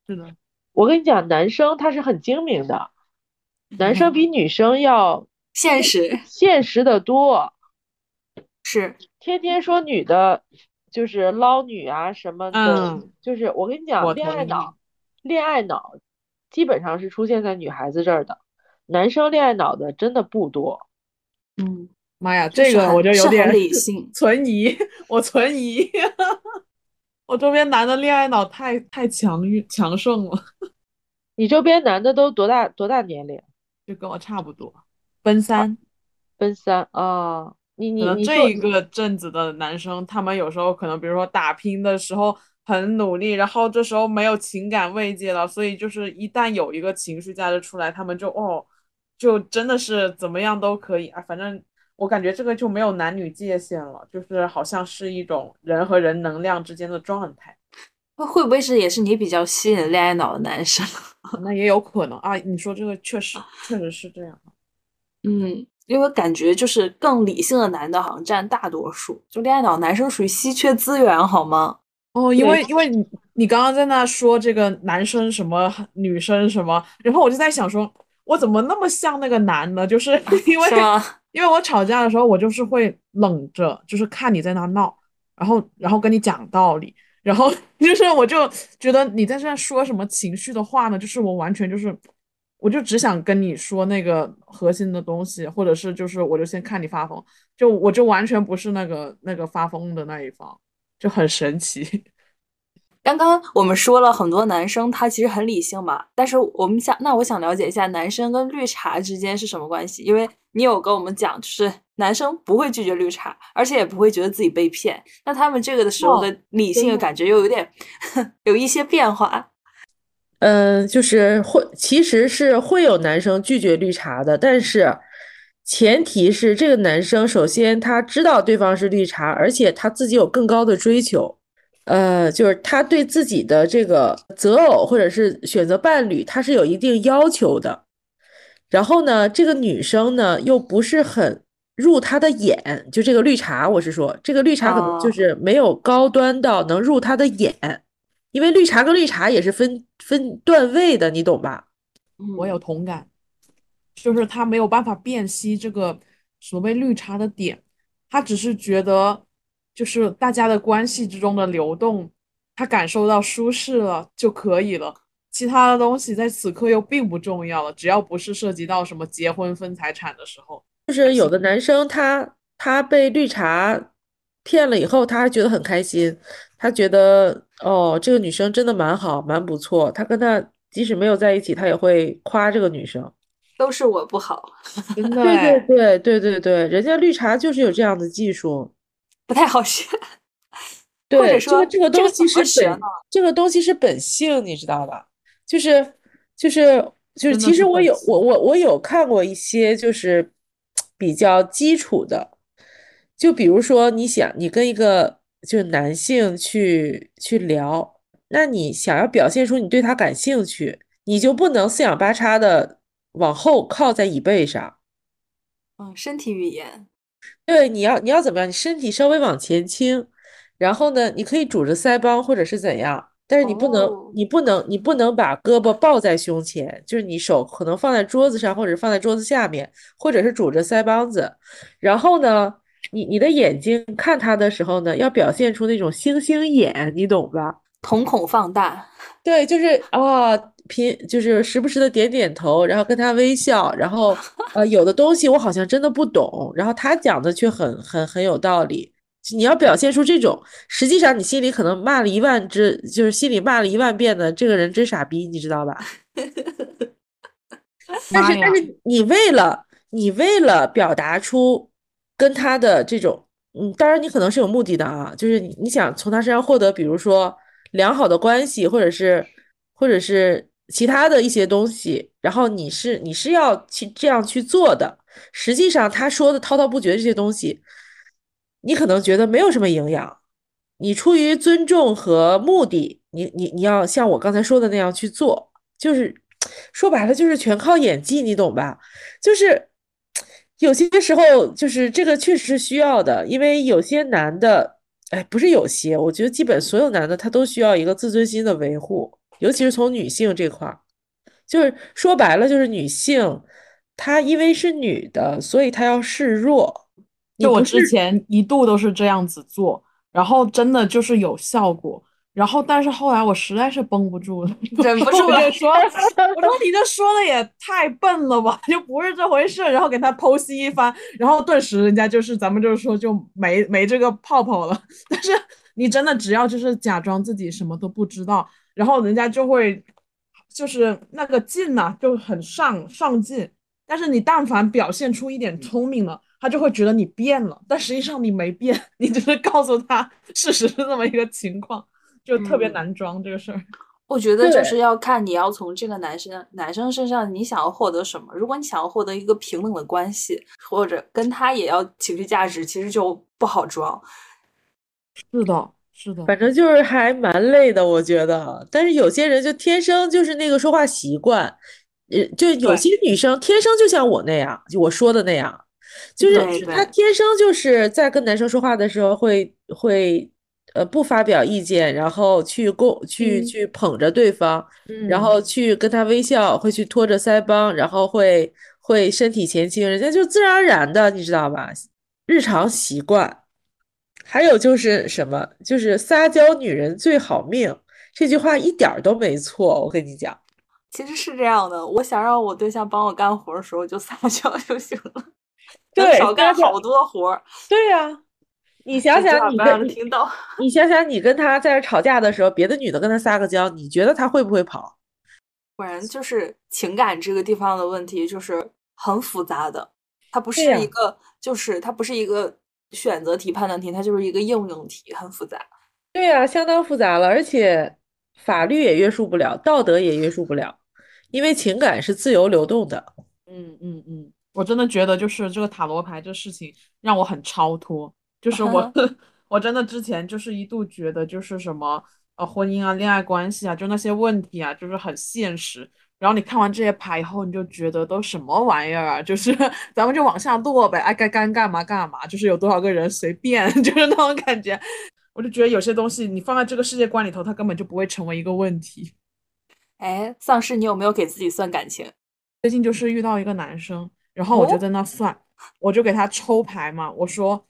B: 是的。
A: 我跟你讲，男生他是很精明的，男生比女生要
C: 现实，
A: 现实的多。
C: 是。
A: 天天说女的，就是捞女啊什么
B: 的，
A: 就是我跟你讲，恋爱脑，恋爱脑基本上是出现在女孩子这儿的，男生恋爱脑的真的不多。
C: 嗯，
B: 妈呀，这个我就有点
C: 理性
B: 存疑，我存疑。我周边男的恋爱脑太太强强盛了，
A: 你周边男的都多大多大年龄？
B: 就跟我差不多，奔三，
A: 奔三啊！你你你
B: 这一个阵子的男生，他们有时候可能比如说打拼的时候很努力，然后这时候没有情感慰藉了，所以就是一旦有一个情绪价值出来，他们就哦，就真的是怎么样都可以啊，反正。我感觉这个就没有男女界限了，就是好像是一种人和人能量之间的状态。
C: 那会不会是也是你比较吸引恋爱脑的男生？
B: 那也有可能啊。你说这个确实确实是这样。
C: 嗯，因为感觉就是更理性的男的好像占大多数，就恋爱脑男生属于稀缺资源，好吗？
B: 哦，因为因为你你刚刚在那说这个男生什么女生什么，然后我就在想说，我怎么那么像那个男的？就是 因为。因为我吵架的时候，我就是会冷着，就是看你在那闹，然后然后跟你讲道理，然后 就是我就觉得你在这说什么情绪的话呢？就是我完全就是，我就只想跟你说那个核心的东西，或者是就是我就先看你发疯，就我就完全不是那个那个发疯的那一方，就很神奇。
C: 刚刚我们说了很多男生他其实很理性嘛，但是我们想，那我想了解一下男生跟绿茶之间是什么关系？因为你有跟我们讲，就是男生不会拒绝绿茶，而且也不会觉得自己被骗。那他们这个的时候的理性的感觉又有点 有一些变化。
D: 嗯，就是会，其实是会有男生拒绝绿茶的，但是前提是这个男生首先他知道对方是绿茶，而且他自己有更高的追求。呃，就是他对自己的这个择偶或者是选择伴侣，他是有一定要求的。然后呢，这个女生呢又不是很入他的眼，就这个绿茶，我是说，这个绿茶可能就是没有高端到能入他的眼，因为绿茶跟绿茶也是分分段位的，你懂吧？
B: 我有同感，就是他没有办法辨析这个所谓绿茶的点，他只是觉得。就是大家的关系之中的流动，他感受到舒适了就可以了，其他的东西在此刻又并不重要了。只要不是涉及到什么结婚分财产的时候，
D: 就是有的男生他他被绿茶骗了以后，他还觉得很开心，他觉得哦这个女生真的蛮好蛮不错，他跟他即使没有在一起，他也会夸这个女生，
C: 都是我不好，
B: 对
D: 对对对对对，人家绿茶就是有这样的技术。
C: 不太好学，
D: 对，这个
C: 这
D: 个东西是本，这个东西是本性，你知道吧？就是就是就是，其实我有我我我有看过一些，就是比较基础的，就比如说你想你跟一个就是男性去去聊，那你想要表现出你对他感兴趣，你就不能四仰八叉的往后靠在椅背上，
C: 嗯，身体语言。
D: 对，你要你要怎么样？你身体稍微往前倾，然后呢，你可以拄着腮帮或者是怎样，但是你不能，你不能，你不能把胳膊抱在胸前，就是你手可能放在桌子上，或者放在桌子下面，或者是拄着腮帮子。然后呢，你你的眼睛看他的时候呢，要表现出那种星星眼，你懂吧？
C: 瞳孔放大。
D: 对，就是啊。拼就是时不时的点点头，然后跟他微笑，然后呃，有的东西我好像真的不懂，然后他讲的却很很很有道理。你要表现出这种，实际上你心里可能骂了一万只，就是心里骂了一万遍的这个人真傻逼，你知道吧？但是但是你为了你为了表达出跟他的这种，嗯，当然你可能是有目的的啊，就是你想从他身上获得，比如说良好的关系，或者是或者是。其他的一些东西，然后你是你是要去这样去做的。实际上他说的滔滔不绝这些东西，你可能觉得没有什么营养。你出于尊重和目的，你你你要像我刚才说的那样去做，就是 说白了就是全靠演技，你懂吧？就是有些时候就是这个确实是需要的，因为有些男的，哎，不是有些，我觉得基本所有男的他都需要一个自尊心的维护。尤其是从女性这块儿，就是说白了，就是女性她因为是女的，所以她要示弱。
B: 就我之前一度都是这样子做，然后真的就是有效果。然后，但是后来我实在是绷不住了，
C: 忍不住了，
B: 说：“我说你这说的也太笨了吧，就不是这回事。”然后给他剖析一番，然后顿时人家就是咱们就是说就没没这个泡泡了。但是你真的只要就是假装自己什么都不知道。然后人家就会，就是那个劲呐，就很上上进。但是你但凡表现出一点聪明了，他就会觉得你变了。但实际上你没变，你只是告诉他事实是这么一个情况，就特别难装这个事儿。
C: 我觉得就是要看你要从这个男生男生身上你想要获得什么。如果你想要获得一个平等的关系，或者跟他也要情绪价值，其实就不好装。
B: 是的。是的，
D: 反正就是还蛮累的，我觉得。但是有些人就天生就是那个说话习惯，呃，就有些女生天生就像我那样，就我说的那样，就是她天生就是在跟男生说话的时候会会呃不发表意见，然后去共去去捧着对方，然后去跟他微笑，会去托着腮帮，然后会会身体前倾，人家就自然而然的，你知道吧？日常习惯。还有就是什么，就是撒娇女人最好命，这句话一点都没错。我跟你讲，
C: 其实是这样的。我想让我对象帮我干活的时候，就撒娇就行了，
D: 对，
C: 少干好多活。
D: 对呀，你想想，你跟
C: 听到，
D: 你想想，你跟他在这吵架的时候，别的女的跟他撒个娇，你觉得他会不会跑？
C: 果然就是情感这个地方的问题，就是很复杂的。它不是一个，就是它不是一个选择题、判断题，它就是一个应用题，很复杂。
D: 对呀，相当复杂了，而且法律也约束不了，道德也约束不了，因为情感是自由流动的。
B: 嗯嗯嗯，我真的觉得就是这个塔罗牌这事情让我很超脱，就是我 我真的之前就是一度觉得就是什么呃婚姻啊、恋爱关系啊，就那些问题啊，就是很现实。然后你看完这些牌以后，你就觉得都什么玩意儿啊？就是 咱们就往下落呗，爱该干干嘛干嘛，就是有多少个人随便，就是那种感觉。我就觉得有些东西你放在这个世界观里头，它根本就不会成为一个问题。
C: 哎，丧尸，你有没有给自己算感情？
B: 最近就是遇到一个男生，然后我就在那算，我就给他抽牌嘛，我说，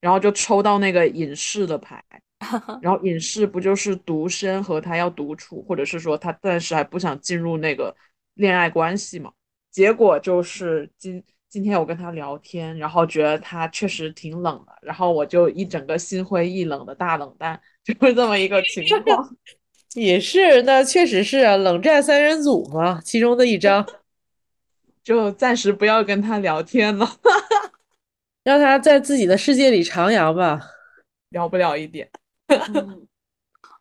B: 然后就抽到那个隐士的牌，然后隐士不就是独身和他要独处，或者是说他暂时还不想进入那个恋爱关系嘛？结果就是今。今天我跟他聊天，然后觉得他确实挺冷的，然后我就一整个心灰意冷的大冷淡，就是这么一个情况。
D: 也是，那确实是啊，冷战三人组嘛，其中的一张，
B: 就暂时不要跟他聊天了，
D: 让他在自己的世界里徜徉吧，
B: 聊不了一点。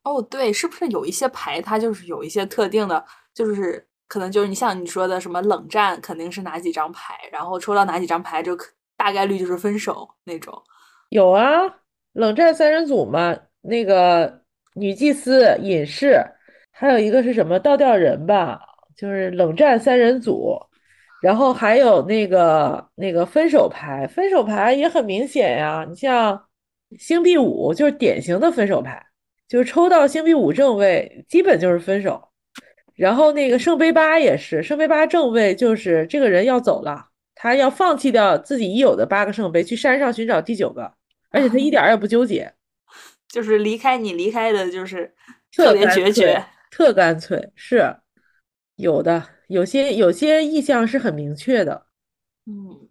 C: 哦，对，是不是有一些牌，它就是有一些特定的，就是。可能就是你像你说的什么冷战，肯定是哪几张牌，然后抽到哪几张牌就大概率就是分手那种。
D: 有啊，冷战三人组嘛，那个女祭司、隐士，还有一个是什么倒吊人吧，就是冷战三人组。然后还有那个那个分手牌，分手牌也很明显呀。你像星币五，就是典型的分手牌，就是抽到星币五正位，基本就是分手。然后那个圣杯八也是，圣杯八正位就是这个人要走了，他要放弃掉自己已有的八个圣杯，去山上寻找第九个，而且他一点也不纠结，
C: 就是离开你离开的就是特别决绝，
D: 特干脆，是有的，有些有些意向是很明确的，
C: 嗯，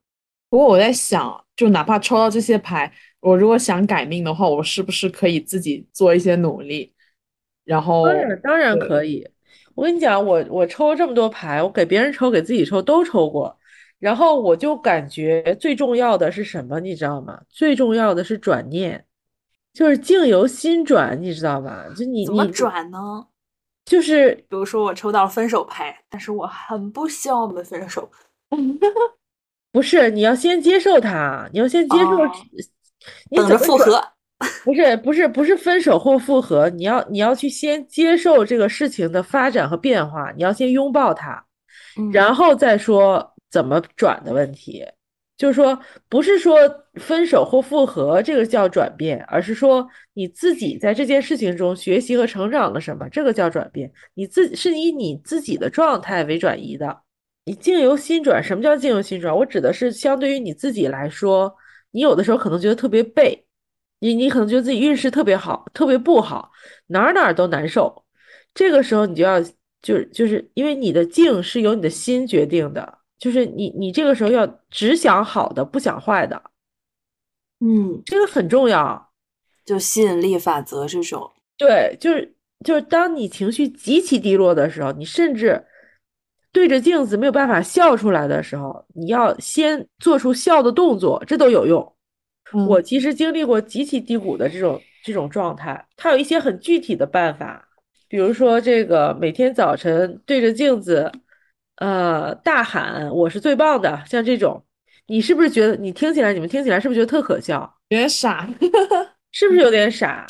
B: 不过我在想，就哪怕抽到这些牌，我如果想改命的话，我是不是可以自己做一些努力？然后
D: 当然当然可以。我跟你讲，我我抽了这么多牌，我给别人抽，给自己抽都抽过，然后我就感觉最重要的是什么，你知道吗？最重要的是转念，就是境由心转，你知道吗？就你
C: 怎么转呢？
D: 就是
C: 比如说我抽到了分手牌，但是我很不希望我们分手。
D: 不是，你要先接受他，你要先接受，
C: 等着复合。
D: 不是不是不是分手或复合，你要你要去先接受这个事情的发展和变化，你要先拥抱他，然后再说怎么转的问题。就是说，不是说分手或复合这个叫转变，而是说你自己在这件事情中学习和成长了什么，这个叫转变。你自是以你自己的状态为转移的，你境由心转。什么叫境由心转？我指的是相对于你自己来说，你有的时候可能觉得特别背。你你可能觉得自己运势特别好，特别不好，哪哪都难受。这个时候你就要就就是因为你的境是由你的心决定的，就是你你这个时候要只想好的，不想坏的。
C: 嗯，
D: 这个很重要，
C: 就吸引力法则这种。
D: 对，就是就是当你情绪极其低落的时候，你甚至对着镜子没有办法笑出来的时候，你要先做出笑的动作，这都有用。我其实经历过极其低谷的这种这种状态，它有一些很具体的办法，比如说这个每天早晨对着镜子，呃，大喊我是最棒的，像这种，你是不是觉得你听起来，你们听起来是不是觉得特可笑，
B: 有点傻，
D: 是不是有点傻？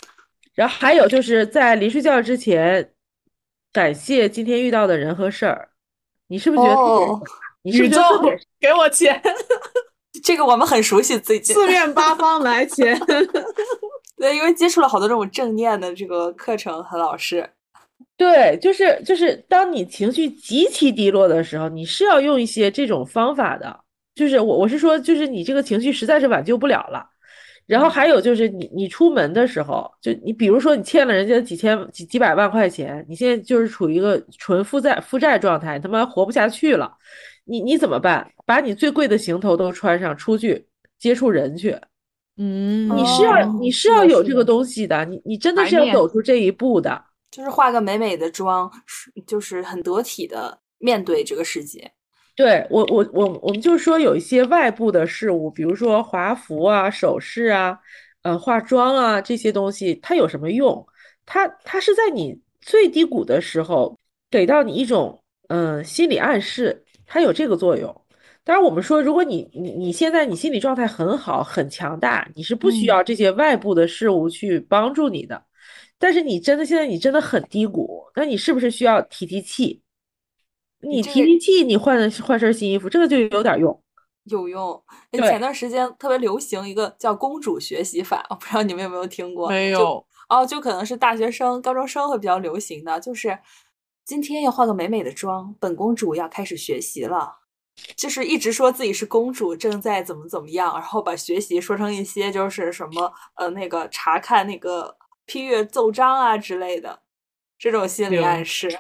D: 然后还有就是在临睡觉之前，感谢今天遇到的人和事儿，你是不是觉得？你是不是觉得
B: 给我钱？
C: 这个我们很熟悉，最近
B: 四面八方来钱。
C: 对，因为接触了好多这种正念的这个课程和老师。
D: 对，就是就是，当你情绪极其低落的时候，你是要用一些这种方法的。就是我我是说，就是你这个情绪实在是挽救不了了。然后还有就是，你你出门的时候，就你比如说你欠了人家几千几几百万块钱，你现在就是处于一个纯负债负债状态，他妈活不下去了。你你怎么办？把你最贵的行头都穿上，出去接触人去，
B: 嗯，
D: 你是要
C: 哦
D: 你是要有这个东西的，你你真的是要走出这一步的。
C: 就是化个美美的妆，是就是很得体的面对这个世界。
D: 对我我我我们就是说有一些外部的事物，比如说华服啊、首饰啊、呃化妆啊这些东西，它有什么用？它它是在你最低谷的时候给到你一种嗯、呃心理暗示，它有这个作用。当然，我们说，如果你你你现在你心理状态很好、很强大，你是不需
C: 嗯
D: 要这些外部的事物去帮助你的。但是你真的现在你真的很低谷，那你是不是需要提提气？你提提气，你换换身新衣服，这个就有点用。
C: 有用。前段时间特别流行一个叫公主学习法，我不知道你们有没有听过？
B: 没有，
C: 哦，就可能是大学生、高中生会比较流行的，就是今天要化个美美的妆，本公主要开始学习了。就是一直说自己是公主，正在怎么怎么样，然后把学习说成一些就是什么呃那个查看那个批阅奏章啊之类的这种心理暗示。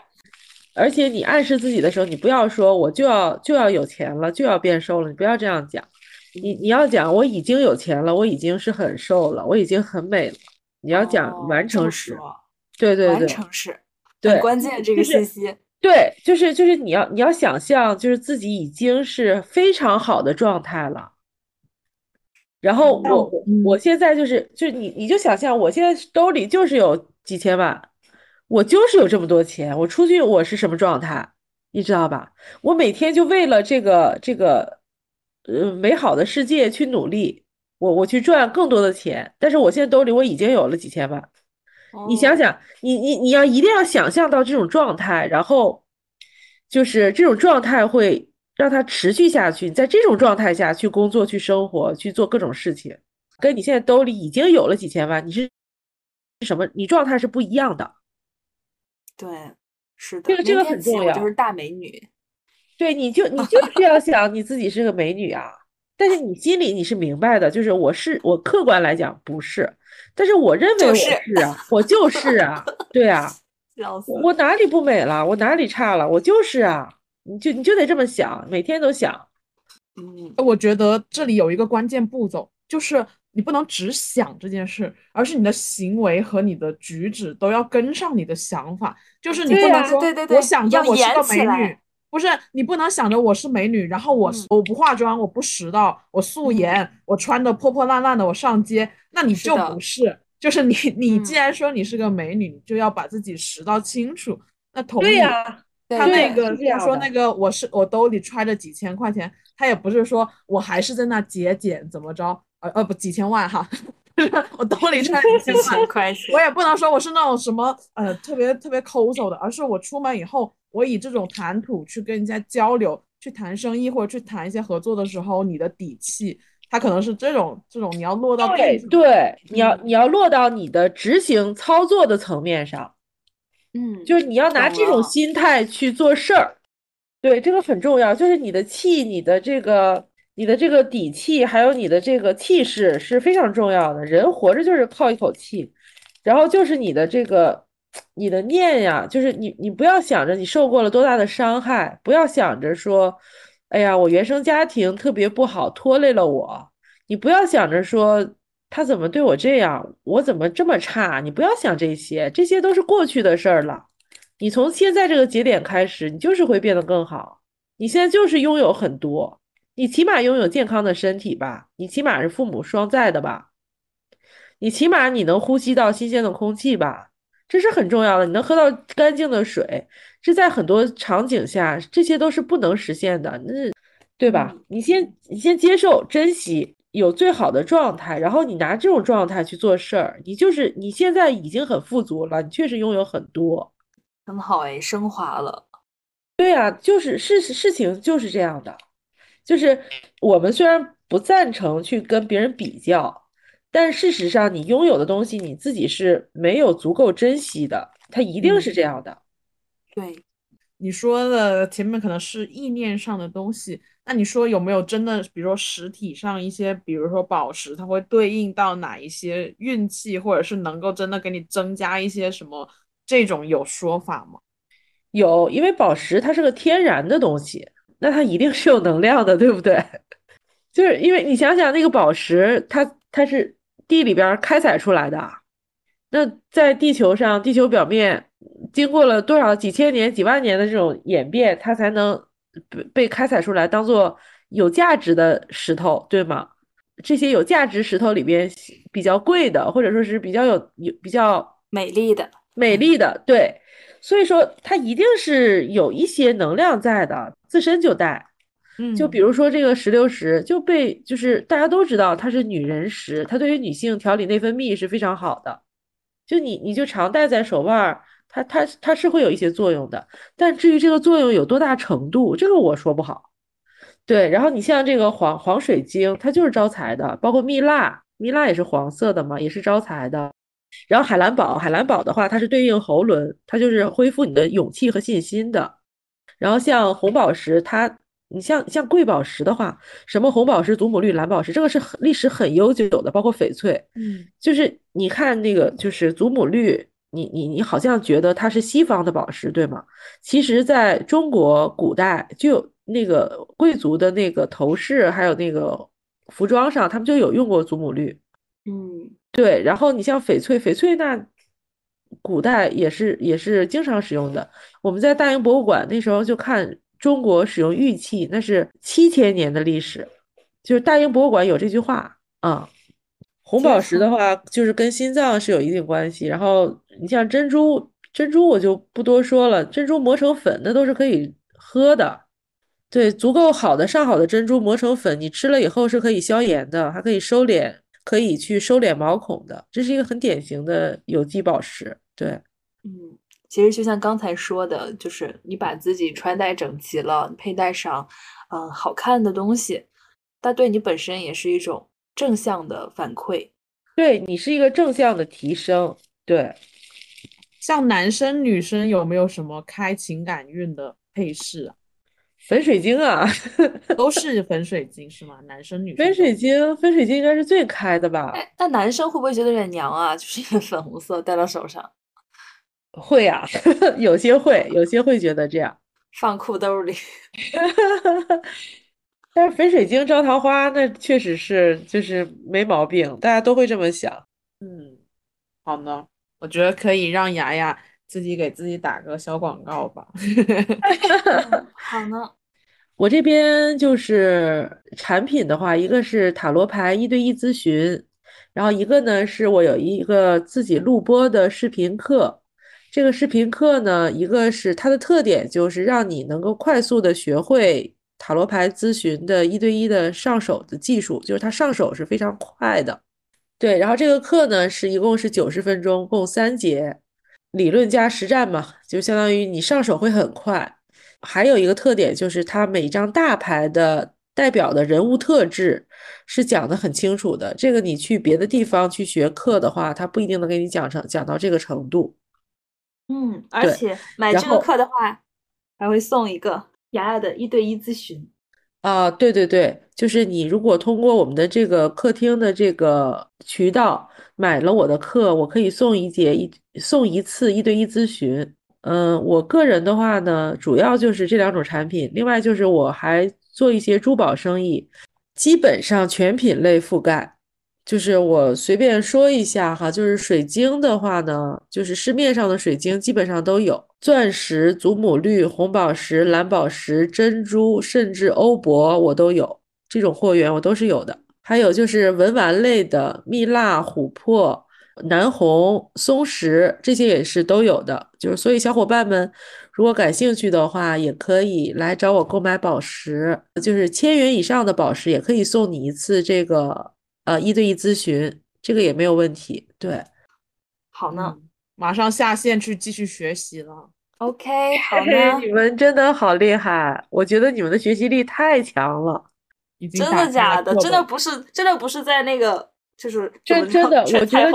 D: 而且你暗示自己的时候，你不要说我就要就要有钱了，就要变瘦了，你不要这样讲。你你要讲我已经有钱了，我已经是很瘦了，我已经很美了。你要讲
C: 哦
D: 完成时，对对对
C: 成时
D: 对
C: 关键，这个
D: 就是
C: 信息。
D: 对，就是就是你要你要想象，就是自己已经是非常好的状态了。然后我我现在就是就是你你就想象我现在兜里就是有几千万，我就是有这么多钱，我出去我是什么状态，你知道吧？我每天就为了这个这个呃美好的世界去努力，我我去赚更多的钱，但是我现在兜里我已经有了几千万。你想
C: 哦
D: 想，你你你要一定要想象到这种状态，然后就是这种状态会让它持续下去。你在这种状态下去工作、去生活、去做各种事情，跟你现在兜里已经有了几千万，你是什么？你状态是不一样的。
C: 对，是的，
D: 这个这个很重要
C: 就是大美女。
D: 对，你就你就是要想你自己是个美女啊，但是你心里你是明白的，就是我是我客观来讲不是，但是我认为我
C: 就是
D: 是啊，我就是啊，对啊。我哪里不美了？我哪里差了？我就是啊，你就你就得这么想，每天都想。
C: 嗯，
B: 我觉得这里有一个关键步骤，就是你不能只想这件事，而是你的行为和你的举止都要跟上你的想法。就是你不能说，
C: 对对对
B: 我想着我是个美女，不是你不能想着我是美女，然后我、
C: 嗯
B: 我不化妆，我不拾到，我素颜，我穿的破破烂烂的，我上街，那你就不是。就是你，你既
C: 嗯
B: 然说你是个美女，你就要把自己拾到清楚。那同理，
D: 对呀，
C: 对
B: 他那个他说那个我是我兜里揣着几千块钱，他也不是说我还是在那节俭怎么着，呃呃不几千万哈，我兜里揣着几千万，
C: 块钱
B: 我。也不能说我是那种什么呃特别特别抠搜的，而是我出门以后，我以这种谈吐去跟人家交流，去谈生意或者去谈一些合作的时候，你的底气，他可能是这种这种你要落到
D: 对，对，你要
C: 嗯
D: 你要落到你的执行操作的层面上，
C: 嗯，
D: 就是你要拿这种心态去做事儿。对，这个很重要，就是你的气，你的这个你的这个底气，还有你的这个气势是非常重要的。人活着就是靠一口气，然后就是你的这个你的念呀，就是你你不要想着你受过了多大的伤害，不要想着说，哎呀，我原生家庭特别不好，拖累了我。你不要想着说他怎么对我这样，我怎么这么差，你不要想这些，这些都是过去的事儿了。你从现在这个节点开始，你就是会变得更好。你现在就是拥有很多，你起码拥有健康的身体吧，你起码是父母双在的吧，你起码你能呼吸到新鲜的空气吧，这是很重要的。你能喝到干净的水，这在很多场景下，这些都是不能实现的，那对吧？
C: 嗯
D: 你先你先接受、珍惜，有最好的状态，然后你拿这种状态去做事儿，你就是你现在已经很富足了，你确实拥有很多。
C: 很好哎，升华了。
D: 对呀，就是事实事情就是这样的，就是我们虽然不赞成去跟别人比较，但事实上你拥有的东西你自己是没有足够珍惜的，它一定是这样的。
C: 对，
B: 你说的前面可能是意念上的东西，那你说有没有真的，比如说实体上一些，比如说宝石，它会对应到哪一些运气，或者是能够真的给你增加一些什么？这种有说法吗？
D: 有，因为宝石它是个天然的东西，那它一定是有能量的，对不对？就是因为你想想那个宝石，它它是地里边开采出来的。那在地球上，地球表面经过了多少几千年、几万年的这种演变，它才能被被开采出来，当做有价值的石头，对吗？这些有价值石头里边比较贵的，或者说是比较有有比较
C: 美丽的、
D: 美丽的，对，所以说它一定是有一些能量在的，自身就带。
C: 嗯，
D: 就比如说这个石榴石就被就是大家都知道它是女人石，它对于女性调理内分泌是非常好的。就你你就常戴在手腕儿，它它它是会有一些作用的。但至于这个作用有多大程度，这个我说不好。对，然后你像这个黄黄水晶，它就是招财的，包括蜜蜡，蜜蜡也是黄色的嘛，也是招财的。然后海蓝宝，海蓝宝的话，它是对应喉轮，它就是恢复你的勇气和信心的。然后像红宝石，它你像像贵宝石的话，什么红宝石、祖母绿、蓝宝石，这个是很历史很悠久的，包括翡翠，
C: 嗯，
D: 就是你看那个就是祖母绿，你你你好像觉得它是西方的宝石，对吗？其实在中国古代就有那个贵族的那个头饰，还有那个服装上，他们就有用过祖母绿。
C: 嗯，
D: 对，然后你像翡翠，翡翠那古代也是也是经常使用的。我们在大英博物馆那时候就看中国使用玉器，那是七千年的历史，就是大英博物馆有这句话啊。红宝石的话，就是跟心脏是有一定关系。然后你像珍珠，珍珠我就不多说了，珍珠磨成粉那都是可以喝的。对，足够好的上好的珍珠磨成粉，你吃了以后是可以消炎的，还可以收敛。可以去收敛毛孔的，这是一个很典型的有机宝石。对，
C: 嗯，其实就像刚才说的，就是你把自己穿戴整齐了，佩戴上，嗯，好看的东西，它对你本身也是一种正向的反馈，
D: 对你是一个正向的提升。对，
B: 像男生女生有没有什么开情感运的配饰啊？
D: 粉水晶啊
B: 都是粉水晶是吗？男生女生？
D: 粉水晶，粉水晶应该是最开的吧？
C: 哎，那男生会不会觉得有点娘啊？就是因为粉红色戴到手上，
D: 会啊，有些会，有些会觉得这样
C: 放裤兜里。
D: 但是粉水晶招桃花，那确实是就是没毛病，大家都会这么想。
B: 嗯，好呢，我觉得可以让雅雅。自己给自己打个小广告吧。
C: 好呢，
D: 我这边就是产品的话，一个是塔罗牌一对一咨询，然后一个呢是我有一个自己录播的视频课。这个视频课呢，一个是它的特点就是让你能够快速的学会塔罗牌咨询的一对一的上手的技术，就是它上手是非常快的。对，然后这个课呢是一共是九十分钟，共三节。理论加实战嘛，就相当于你上手会很快。还有一个特点就是，它每张大牌的代表的人物特质是讲的很清楚的。这个你去别的地方去学课的话，他不一定能给你讲成讲到这个程度。
C: 嗯，而且买这个课的话，还会送一个雅雅的一对一咨询。
D: 啊，对对对，就是你如果通过我们的这个客厅的这个渠道买了我的课，我可以送一节一送一次一对一咨询。嗯，我个人的话呢，主要就是这两种产品，另外就是我还做一些珠宝生意，基本上全品类覆盖。就是我随便说一下哈，就是水晶的话呢，就是市面上的水晶基本上都有，钻石、祖母绿、红宝石、蓝宝石、珍珠，甚至欧泊我都有，这种货源我都是有的。还有就是文玩类的，蜜蜡、琥珀、南红、松石这些也是都有的。就是所以小伙伴们如果感兴趣的话，也可以来找我购买宝石，就是千元以上的宝石也可以送你一次这个。呃，一对一咨询这个也没有问题。对，
C: 好呢，
B: 马上下线去继续学习了。
C: OK，好呢。
D: 你们真的好厉害，我觉得你们的学习力太强了。
C: 真的假的？真的不是，真的不是在那个，就是
D: 真真的，我觉得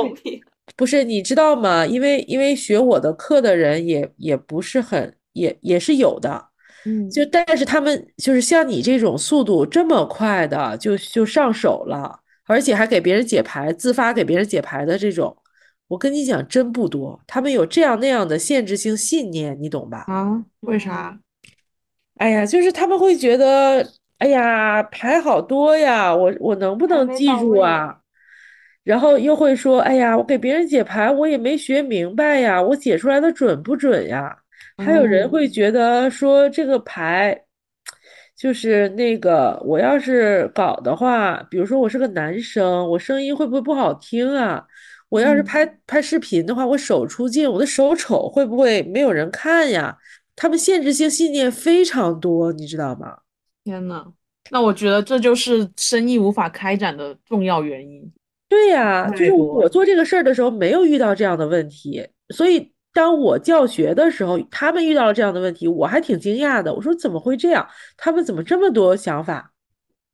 D: 不是，你知道吗？因为因为学我的课的人也也不是很，也也是有的。
C: 嗯，
D: 就但是他们就是像你这种速度这么快的，就就上手了。而且还给别人解牌，自发给别人解牌的这种，我跟你讲，真不多。他们有这样那样的限制性信念，你懂吧？
B: 啊？为啥？
D: 哎呀，就是他们会觉得，哎呀，牌好多呀，我我能不能记住啊？然后又会说，哎呀，我给别人解牌，我也没学明白呀，我解出来的准不准呀？还有人会觉得说这个牌，就是那个我要是搞的话，比如说我是个男生，我声音会不会不好听啊？我要是拍拍视频的话，我手出镜，我的手丑，会不会没有人看呀？他们限制性信念非常多，你知道吗？
B: 天呐，那我觉得这就是生意无法开展的重要原因。
D: 对呀，就是我做这个事儿的时候没有遇到这样的问题，所以当我教学的时候，他们遇到了这样的问题，我还挺惊讶的。我说怎么会这样？他们怎么这么多想法？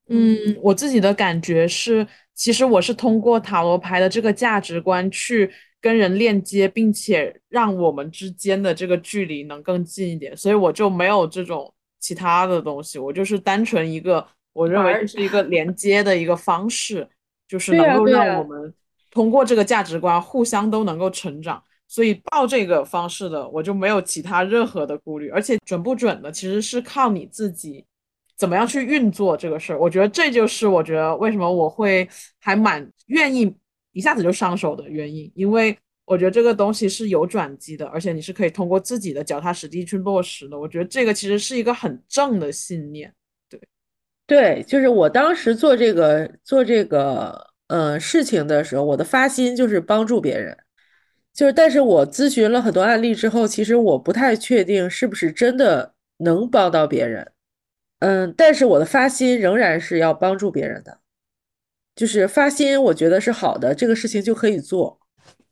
B: 嗯，我自己的感觉是，其实我是通过塔罗牌的这个价值观去跟人链接，并且让我们之间的这个距离能更近一点，所以我就没有这种其他的东西，我就是单纯一个我认为是一个连接的一个方式。就是能够让我们通过这个价值观互相都能够成长，所以报这个方式的我就没有其他任何的顾虑，而且准不准的其实是靠你自己怎么样去运作这个事儿。我觉得这就是我觉得为什么我会还蛮愿意一下子就上手的原因，因为我觉得这个东西是有转机的，而且你是可以通过自己的脚踏实地去落实的。我觉得这个其实是一个很正的信念。
D: 对，就是我当时做这个做这个呃事情的时候，我的发心就是帮助别人，就是但是我咨询了很多案例之后，其实我不太确定是不是真的能帮到别人，嗯，但是我的发心仍然是要帮助别人的，就是发心，我觉得是好的，这个事情就可以做。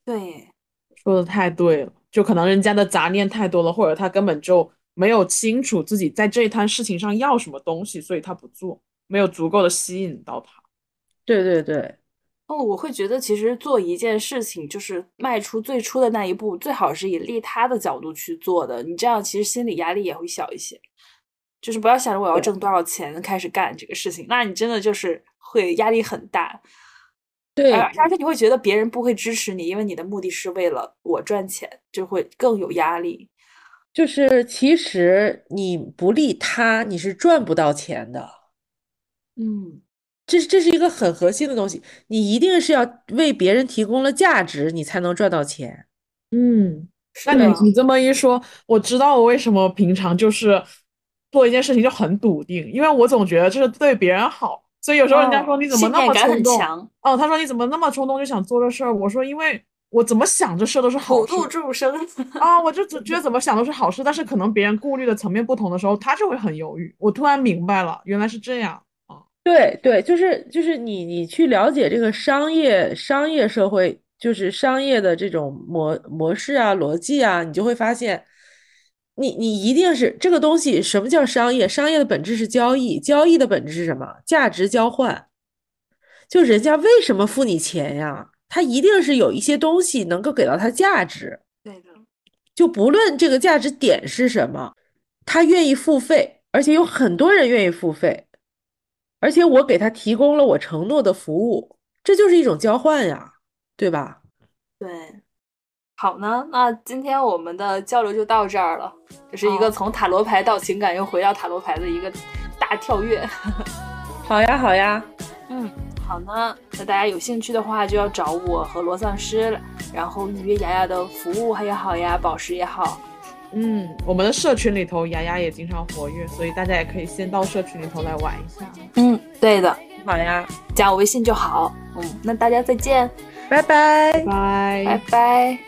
C: 对，
B: 说的太对了，就可能人家的杂念太多了，或者他根本就。没有清楚自己在这一摊事情上要什么东西，所以他不做，没有足够的吸引到他。
D: 对对对，
C: 哦，我会觉得其实做一件事情，就是迈出最初的那一步，最好是以利他的角度去做的。你这样其实心理压力也会小一些。就是不要想着我要挣多少钱开始干这个事情，那你真的就是会压力很大。
D: 对，
C: 而且你会觉得别人不会支持你，因为你的目的是为了我赚钱，就会更有压力。
D: 就是其实你不利他，你是赚不到钱的。
C: 嗯，
D: 这是这是一个很核心的东西，你一定是要为别人提供了价值，你才能赚到钱。
B: 嗯，那你你这么一说，我知道我为什么平常就是做一件事情就很笃定，因为我总觉得这是对别人好，所以有时候人家说你怎么那么冲动？哦，他说你怎么那么冲动就想做这事儿？我说因为。我怎么想这事都是好
C: 事，普度众生
B: 啊！我就只觉得怎么想都是好事，但是可能别人顾虑的层面不同的时候，他就会很犹豫。我突然明白了，原来是这样啊！
D: 对对，就是就是你你去了解这个商业商业社会，就是商业的这种模模式啊、逻辑啊，你就会发现，你你一定是这个东西。什么叫商业？商业的本质是交易，交易的本质是什么？价值交换。就人家为什么付你钱呀？他一定是有一些东西能够给到他价值，
C: 对的，
D: 就不论这个价值点是什么，他愿意付费，而且有很多人愿意付费，而且我给他提供了我承诺的服务，这就是一种交换呀，对吧？
C: 对，好呢，那今天我们的交流就到这儿了，这是一个从塔罗牌到情感又回到塔罗牌的一个大跳跃。
D: 好呀，好呀，
C: 嗯。好呢，那大家有兴趣的话，就要找我和罗丧尸，然后预约雅雅的服务也好呀，宝石也好。
B: 嗯，我们的社群里头，雅雅也经常活跃，所以大家也可以先到社群里头来玩一下。
C: 嗯，对的，
D: 好呀，
C: 加我微信就好。嗯，那大家再见，
D: 拜拜，
B: 拜
C: 拜拜。